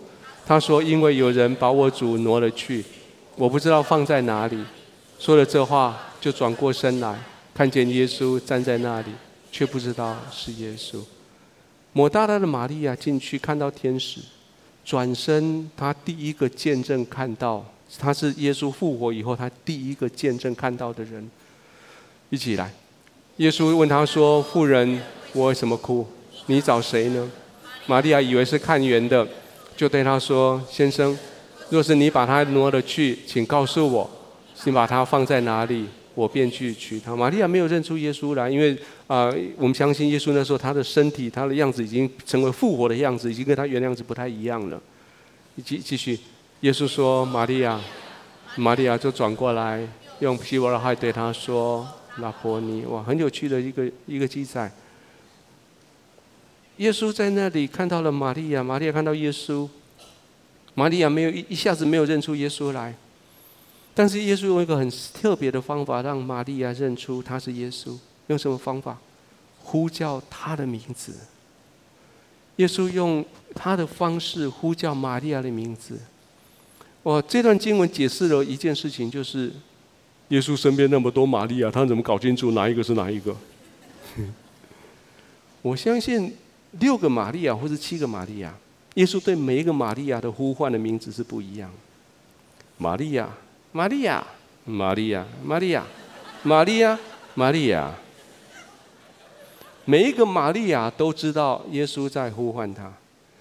他说：“因为有人把我主挪了去，我不知道放在哪里。”说了这话，就转过身来，看见耶稣站在那里，却不知道是耶稣。抹大拉的玛利亚进去看到天使。转身，他第一个见证看到，他是耶稣复活以后，他第一个见证看到的人。一起来，耶稣问他说：“妇人，我为什么哭？你找谁呢？”玛利亚以为是看园的，就对他说：“先生，若是你把他挪了去，请告诉我，你把他放在哪里。”我便去取他。玛利亚没有认出耶稣来，因为啊、我们相信耶稣那时候他的身体、他的样子已经成为复活的样子，已经跟他原样子不太一样了。继继续，耶稣说：“玛利亚，玛利亚就转过来，用希伯来话对他说：‘拉波尼。’哇，很有趣的一个一个记载。耶稣在那里看到了玛利亚，玛利亚看到耶稣，玛利亚没有一一下子没有认出耶稣来。但是耶稣用一个很特别的方法，让玛利亚认出他是耶稣。用什么方法？呼叫他的名字。耶稣用他的方式呼叫玛利亚的名字。哇，这段经文解释了一件事情，就是耶稣身边那么多玛利亚，他怎么搞清楚哪一个是哪一个？我相信六个玛利亚或是七个玛利亚，耶稣对每一个玛利亚的呼唤的名字是不一样。玛利亚。玛利亚，玛利亚，玛利亚，玛利亚，玛利亚。每一个玛利亚都知道耶稣在呼唤他，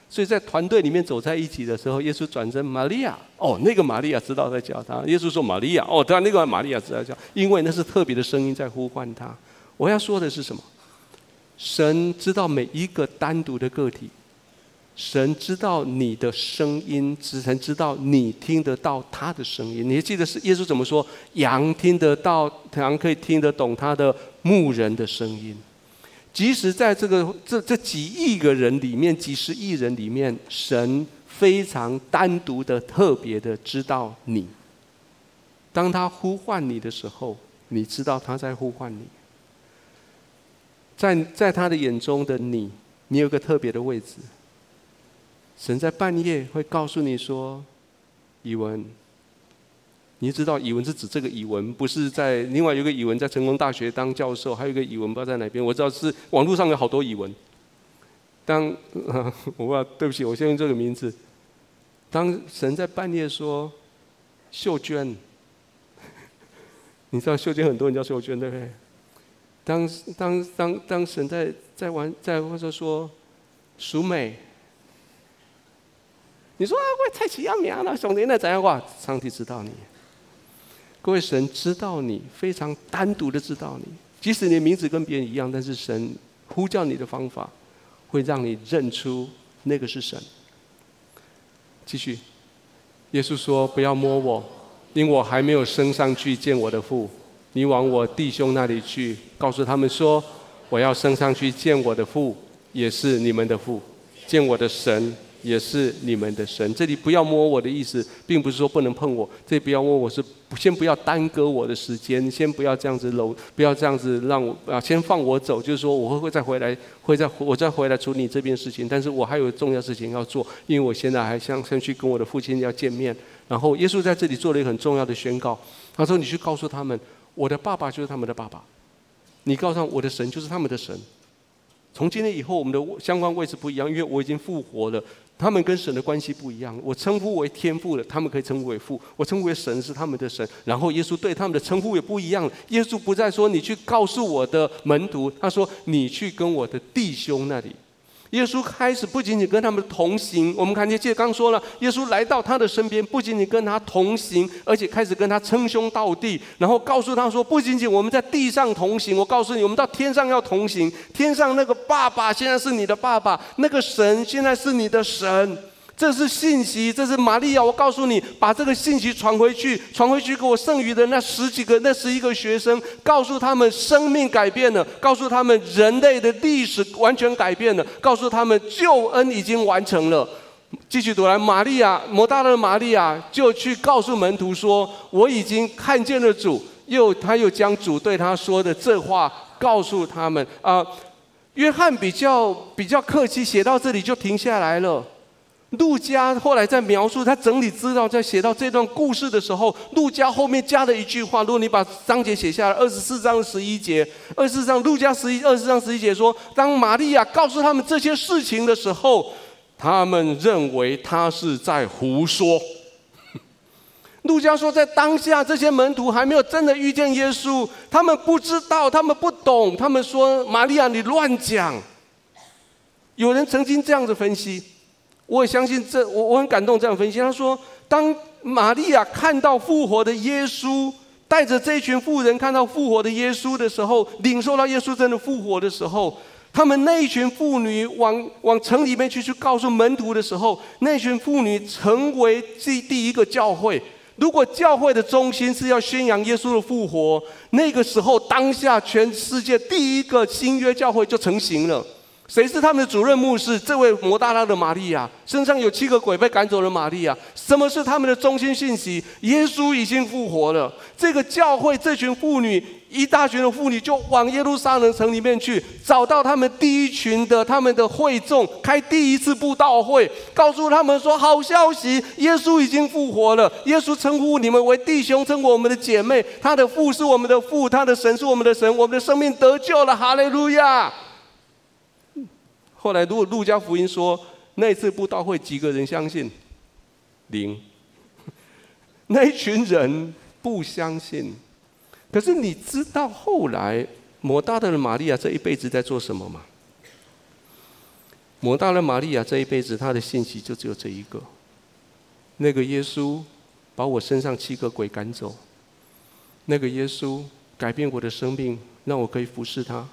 所以在团队里面走在一起的时候，耶稣转身，玛利亚，哦，那个玛利亚知道在叫他。耶稣说玛利亚，哦，对，那个玛利亚知道叫，因为那是特别的声音在呼唤他。我要说的是什么？神知道每一个单独的个体。神知道你的声音，神知道你听得到他的声音。你还记得是耶稣怎么说？羊听得到，羊可以听得懂他的牧人的声音。即使在这个这这几亿个人里面，几十亿人里面，神非常单独的、特别的知道你。当他呼唤你的时候，你知道他在呼唤你。在在他的眼中的你，你有个特别的位置。神在半夜会告诉你说：“以文，你知道以文是指这个以文，不是在另外有个以文在成功大学当教授，还有一个以文不知道在哪边。我知道是网络上有好多以文。当 我不知道，对不起，我先用这个名字。当神在半夜说秀娟，你知道秀娟很多人叫秀娟对不对？当当当当神在在玩在或者说淑美。”你说啊，我太奇妙了，兄弟，那怎样话？上帝知道你，各位神知道你，非常单独的知道你。即使你的名字跟别人一样，但是神呼叫你的方法，会让你认出那个是神。继续，耶稣说：“不要摸我，因我还没有升上去见我的父。你往我弟兄那里去，告诉他们说，我要升上去见我的父，也是你们的父，见我的神。”也是你们的神。这里不要摸我的意思，并不是说不能碰我。这里不要摸我是先不要耽搁我的时间，先不要这样子搂，不要这样子让我啊，先放我走。就是说我会会再回来，会再我再回来处理这边事情。但是我还有重要事情要做，因为我现在还想先去跟我的父亲要见面。然后耶稣在这里做了一个很重要的宣告，他说：“你去告诉他们，我的爸爸就是他们的爸爸。你告诉他，我的神就是他们的神。”从今天以后，我们的相关位置不一样，因为我已经复活了。他们跟神的关系不一样，我称呼为天父了，他们可以称呼为父。我称呼为神是他们的神。然后耶稣对他们的称呼也不一样，耶稣不再说你去告诉我的门徒，他说你去跟我的弟兄那里。耶稣开始不仅仅跟他们同行，我们看见，记得刚说了，耶稣来到他的身边，不仅仅跟他同行，而且开始跟他称兄道弟，然后告诉他说，不仅仅我们在地上同行，我告诉你，我们到天上要同行，天上那个爸爸现在是你的爸爸，那个神现在是你的神。这是信息，这是玛利亚。我告诉你，把这个信息传回去，传回去给我剩余的那十几个、那十一个学生，告诉他们生命改变了，告诉他们人类的历史完全改变了，告诉他们救恩已经完成了。继续读来，玛利亚，摩大的玛利亚就去告诉门徒说：“我已经看见了主。”又，他又将主对他说的这话告诉他们。啊，约翰比较比较客气，写到这里就停下来了。路加后来在描述他整理资料，在写到这段故事的时候，路加后面加了一句话。如果你把章节写下来，二十四章十一节，二十四章路加十一二十四章十一节说，当玛利亚告诉他们这些事情的时候，他们认为他是在胡说。路加说，在当下这些门徒还没有真的遇见耶稣，他们不知道，他们不懂，他们说玛利亚你乱讲。有人曾经这样子分析。我也相信这，我我很感动这样分析。他说，当玛利亚看到复活的耶稣，带着这群妇人看到复活的耶稣的时候，领受到耶稣真的复活的时候，他们那一群妇女往往城里面去去告诉门徒的时候，那群妇女成为第第一个教会。如果教会的中心是要宣扬耶稣的复活，那个时候当下全世界第一个新约教会就成型了。谁是他们的主任牧师？这位摩大拉的玛利亚，身上有七个鬼被赶走的玛利亚。什么是他们的中心信息？耶稣已经复活了。这个教会这群妇女，一大群的妇女就往耶路撒冷城里面去，找到他们第一群的他们的会众，开第一次布道会，告诉他们说：好消息，耶稣已经复活了。耶稣称呼你们为弟兄，称我们的姐妹。他的父是我们的父，他的神是我们的神，我们的生命得救了。哈利路亚。后来，如果路加福音说那次布道会几个人相信？零。那一群人不相信。可是你知道后来抹大的玛利亚这一辈子在做什么吗？抹大的玛利亚这一辈子，她的信息就只有这一个：那个耶稣把我身上七个鬼赶走，那个耶稣改变我的生命，让我可以服侍他，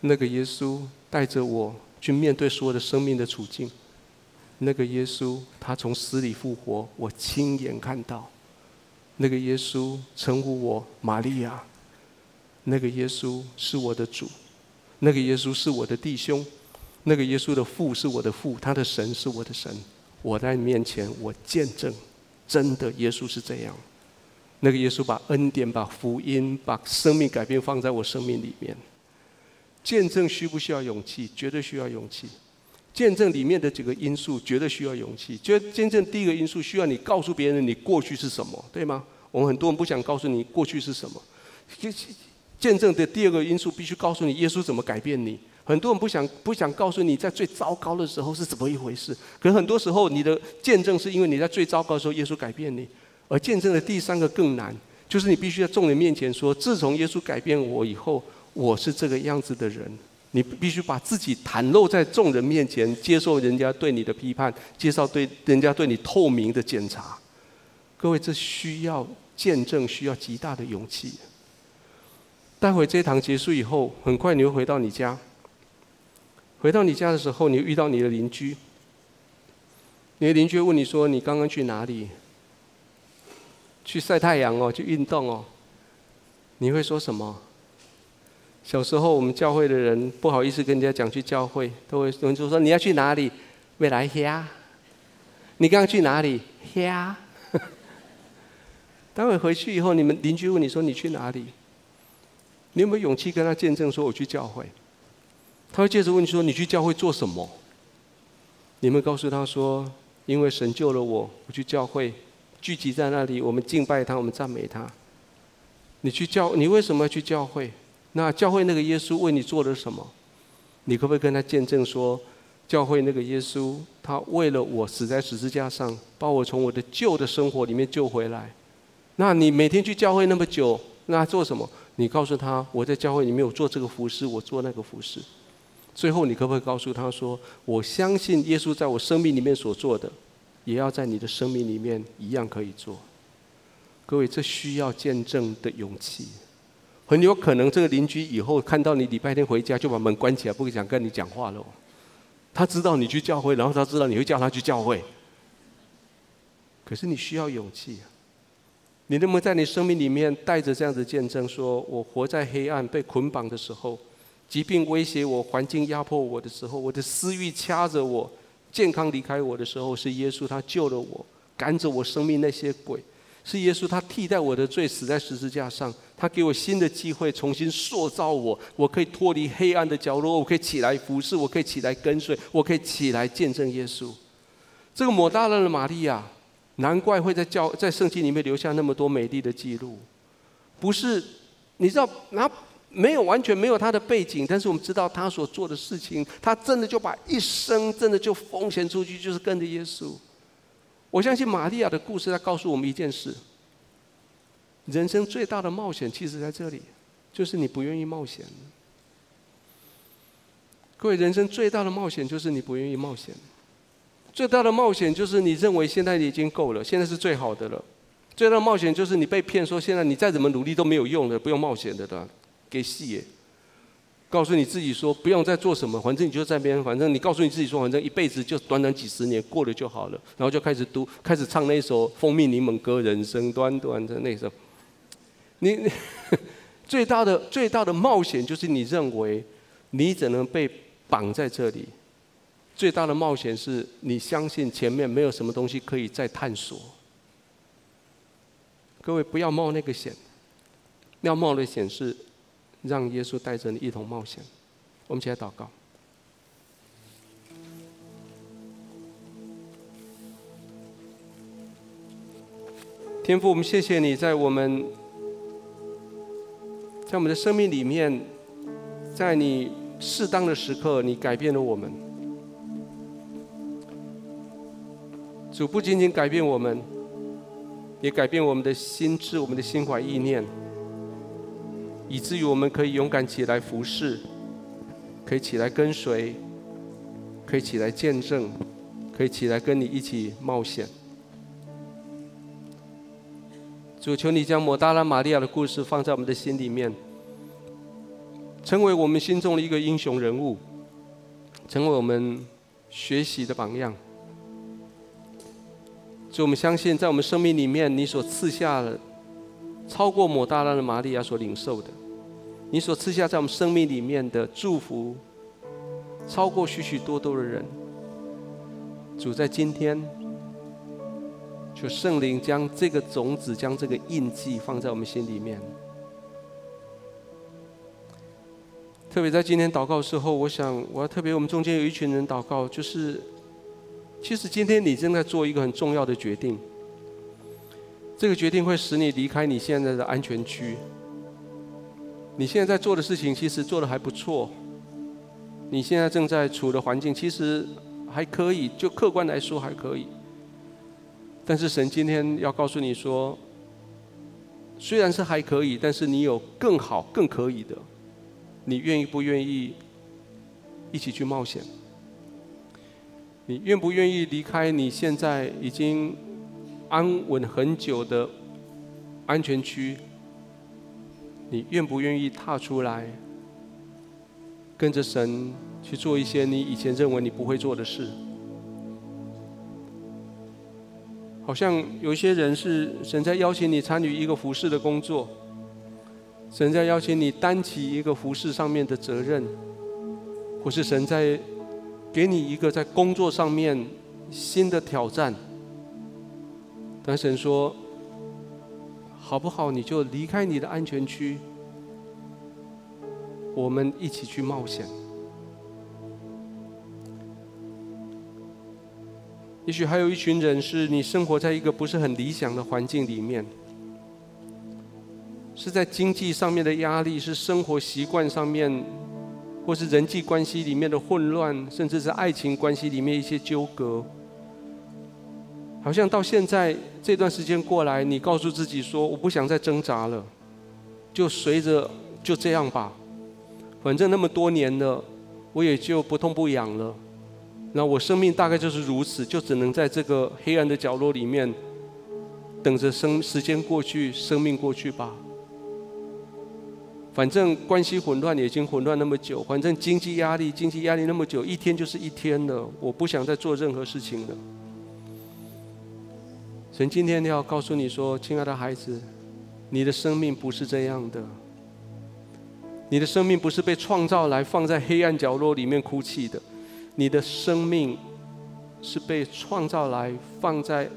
那个耶稣带着我。去面对所有的生命的处境，那个耶稣他从死里复活，我亲眼看到。那个耶稣称呼我玛利亚，那个耶稣是我的主，那个耶稣是我的弟兄，那个耶稣的父是我的父，他的神是我的神。我在你面前，我见证，真的耶稣是这样。那个耶稣把恩典、把福音、把生命改变放在我生命里面。见证需不需要勇气？绝对需要勇气。见证里面的几个因素，绝对需要勇气。就见证第一个因素，需要你告诉别人你过去是什么，对吗？我们很多人不想告诉你过去是什么。见证的第二个因素，必须告诉你耶稣怎么改变你。很多人不想不想告诉你在最糟糕的时候是怎么一回事。可很多时候，你的见证是因为你在最糟糕的时候，耶稣改变你。而见证的第三个更难，就是你必须在众人面前说：自从耶稣改变我以后。我是这个样子的人，你必须把自己袒露在众人面前，接受人家对你的批判，接受对人家对你透明的检查。各位，这需要见证，需要极大的勇气。待会这一堂结束以后，很快你会回到你家。回到你家的时候，你遇到你的邻居。你的邻居问你说：“你刚刚去哪里？去晒太阳哦，去运动哦。”你会说什么？小时候，我们教会的人不好意思跟人家讲去教会，都会有人说，你要去哪里？未来呀，你刚刚去哪里呀？待会回去以后，你们邻居问你说你去哪里？你有没有勇气跟他见证说我去教会？他会接着问你说你去教会做什么？你们告诉他说，因为神救了我，我去教会聚集在那里，我们敬拜他，我们赞美他。你去教，你为什么要去教会？那教会那个耶稣为你做了什么？你可不可以跟他见证说，教会那个耶稣，他为了我死在十字架上，把我从我的旧的生活里面救回来？那你每天去教会那么久，那做什么？你告诉他，我在教会里面有做这个服事，我做那个服事。最后，你可不可以告诉他说，我相信耶稣在我生命里面所做的，也要在你的生命里面一样可以做。各位，这需要见证的勇气。很有可能这个邻居以后看到你礼拜天回家就把门关起来，不想跟你讲话了。他知道你去教会，然后他知道你会叫他去教会。可是你需要勇气。你能不能在你生命里面带着这样子见证，说我活在黑暗、被捆绑的时候，疾病威胁我、环境压迫我的时候，我的私欲掐着我、健康离开我的时候，是耶稣他救了我，赶走我生命那些鬼，是耶稣他替代我的罪死在十字架上，他给我新的机会，重新塑造我，我可以脱离黑暗的角落，我可以起来服侍，我可以起来跟随，我可以起来见证耶稣。这个抹大拉的玛利亚。难怪会在教在圣经里面留下那么多美丽的记录，不是？你知道，他没有完全没有他的背景，但是我们知道他所做的事情，他真的就把一生真的就奉献出去，就是跟着耶稣。我相信玛利亚的故事在告诉我们一件事：人生最大的冒险，其实在这里，就是你不愿意冒险。各位，人生最大的冒险就是你不愿意冒险。最大的冒险就是你认为现在已经够了，现在是最好的了。最大的冒险就是你被骗说现在你再怎么努力都没有用了，不用冒险的了，给戏耶。告诉你自己说不用再做什么，反正你就在边，反正你告诉你自己说反正一辈子就短短几十年过了就好了，然后就开始读，开始唱那首蜂蜜柠檬歌，人生短短的那首。你，你 最大的最大的冒险就是你认为你只能被绑在这里。最大的冒险是你相信前面没有什么东西可以再探索。各位不要冒那个险，要冒的险是让耶稣带着你一同冒险。我们起来祷告。天父，我们谢谢你在我们，在我们的生命里面，在你适当的时刻，你改变了我们。主不仅仅改变我们，也改变我们的心智、我们的心怀意念，以至于我们可以勇敢起来服侍，可以起来跟随，可以起来见证，可以起来跟你一起冒险。主，求你将抹大拉玛利亚的故事放在我们的心里面，成为我们心中的一个英雄人物，成为我们学习的榜样。所以我们相信，在我们生命里面，你所赐下的，超过抹大拉的玛利亚所领受的，你所赐下在我们生命里面的祝福，超过许许多多的人。主在今天，求圣灵将这个种子，将这个印记放在我们心里面。特别在今天祷告的时候，我想我要特别，我们中间有一群人祷告，就是。其实今天你正在做一个很重要的决定，这个决定会使你离开你现在的安全区。你现在在做的事情其实做得还不错，你现在正在处的环境其实还可以，就客观来说还可以。但是神今天要告诉你说，虽然是还可以，但是你有更好、更可以的，你愿意不愿意一起去冒险？你愿不愿意离开你现在已经安稳很久的安全区？你愿不愿意踏出来，跟着神去做一些你以前认为你不会做的事？好像有一些人是神在邀请你参与一个服饰的工作，神在邀请你担起一个服饰上面的责任，或是神在。给你一个在工作上面新的挑战。但神说，好不好？你就离开你的安全区，我们一起去冒险。也许还有一群人是你生活在一个不是很理想的环境里面，是在经济上面的压力，是生活习惯上面，或是人际关系里面的混乱，甚至是爱情关系里面一些纠葛。好像到现在这段时间过来，你告诉自己说：“我不想再挣扎了，就随着就这样吧，反正那么多年了，我也就不痛不痒了。那我生命大概就是如此，就只能在这个黑暗的角落里面，等着生时间过去，生命过去吧。反正关系混乱已经混乱那么久，反正经济压力经济压力那么久，一天就是一天了，我不想再做任何事情了。”神今天要告诉你说，亲爱的孩子，你的生命不是这样的。你的生命不是被创造来放在黑暗角落里面哭泣的，你的生命是被创造来放在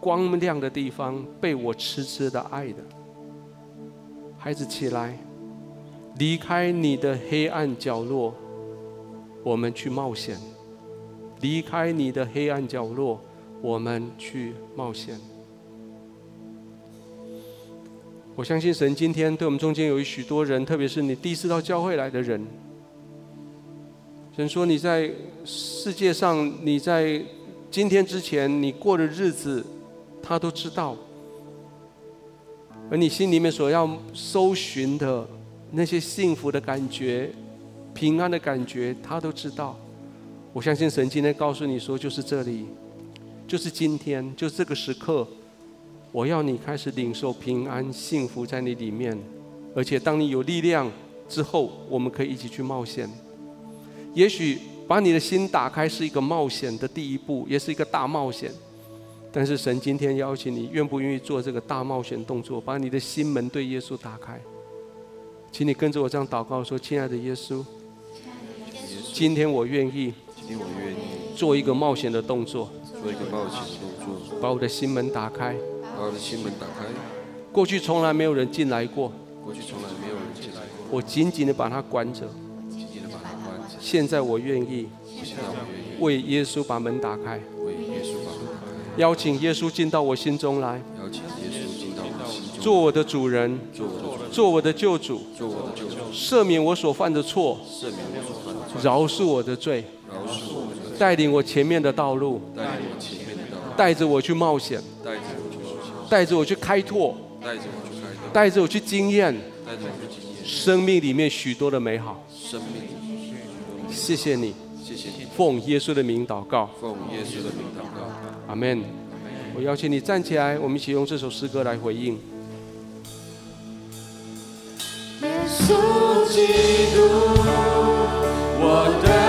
光亮的地方，被我痴痴的爱的。孩子起来，离开你的黑暗角落，我们去冒险。离开你的黑暗角落。我们去冒险。我相信神今天对我们中间有许多人，特别是你第一次到教会来的人。神说你在世界上，你在今天之前你过的日子，他都知道。而你心里面所要搜寻的那些幸福的感觉、平安的感觉，他都知道。我相信神今天告诉你说，就是这里。就是今天，就这个时刻，我要你开始领受平安、幸福在你里面，而且当你有力量之后，我们可以一起去冒险。也许把你的心打开是一个冒险的第一步，也是一个大冒险。但是神今天邀请你，愿不愿意做这个大冒险动作，把你的心门对耶稣打开？请你跟着我这样祷告说：“亲爱的耶稣，今天我愿意，今天我愿意做一个冒险的动作。”做一个冒险动作，把我的心门打开，把我的心门打开。过去从来没有人进来过，过去从来没有人进来过。我紧紧的把它关着，紧紧的把它关着。现在我愿意，现在我愿意为耶稣把门打开，为耶稣把门打开。邀请耶稣进到我心中来，邀请耶稣进到我心中，做我的主人，做我的救主，做我的救主，赦免我所犯的错，赦免我所犯的错，饶恕我的罪，饶恕我的罪，带领我前面的道路。带着我去冒险，带着我去开拓，带着我去经验，生命里面许多的美好。生命谢谢你，奉耶稣的名祷告，奉耶稣的名祷告，阿门。我邀请你站起来，我们一起用这首诗歌来回应。耶稣基督，我的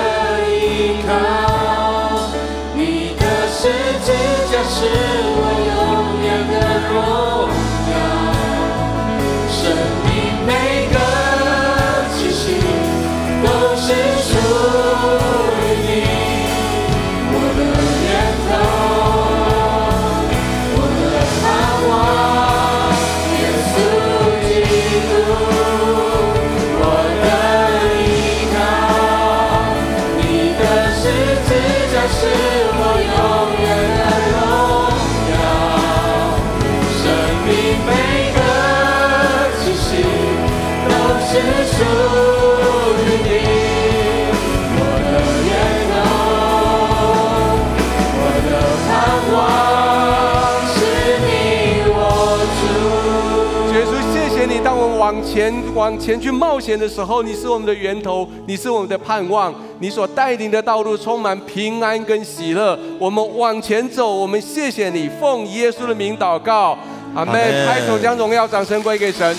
前往前去冒险的时候，你是我们的源头，你是我们的盼望，你所带领的道路充满平安跟喜乐。我们往前走，我们谢谢你，奉耶稣的名祷告，阿门。拍手将荣耀掌声归给神。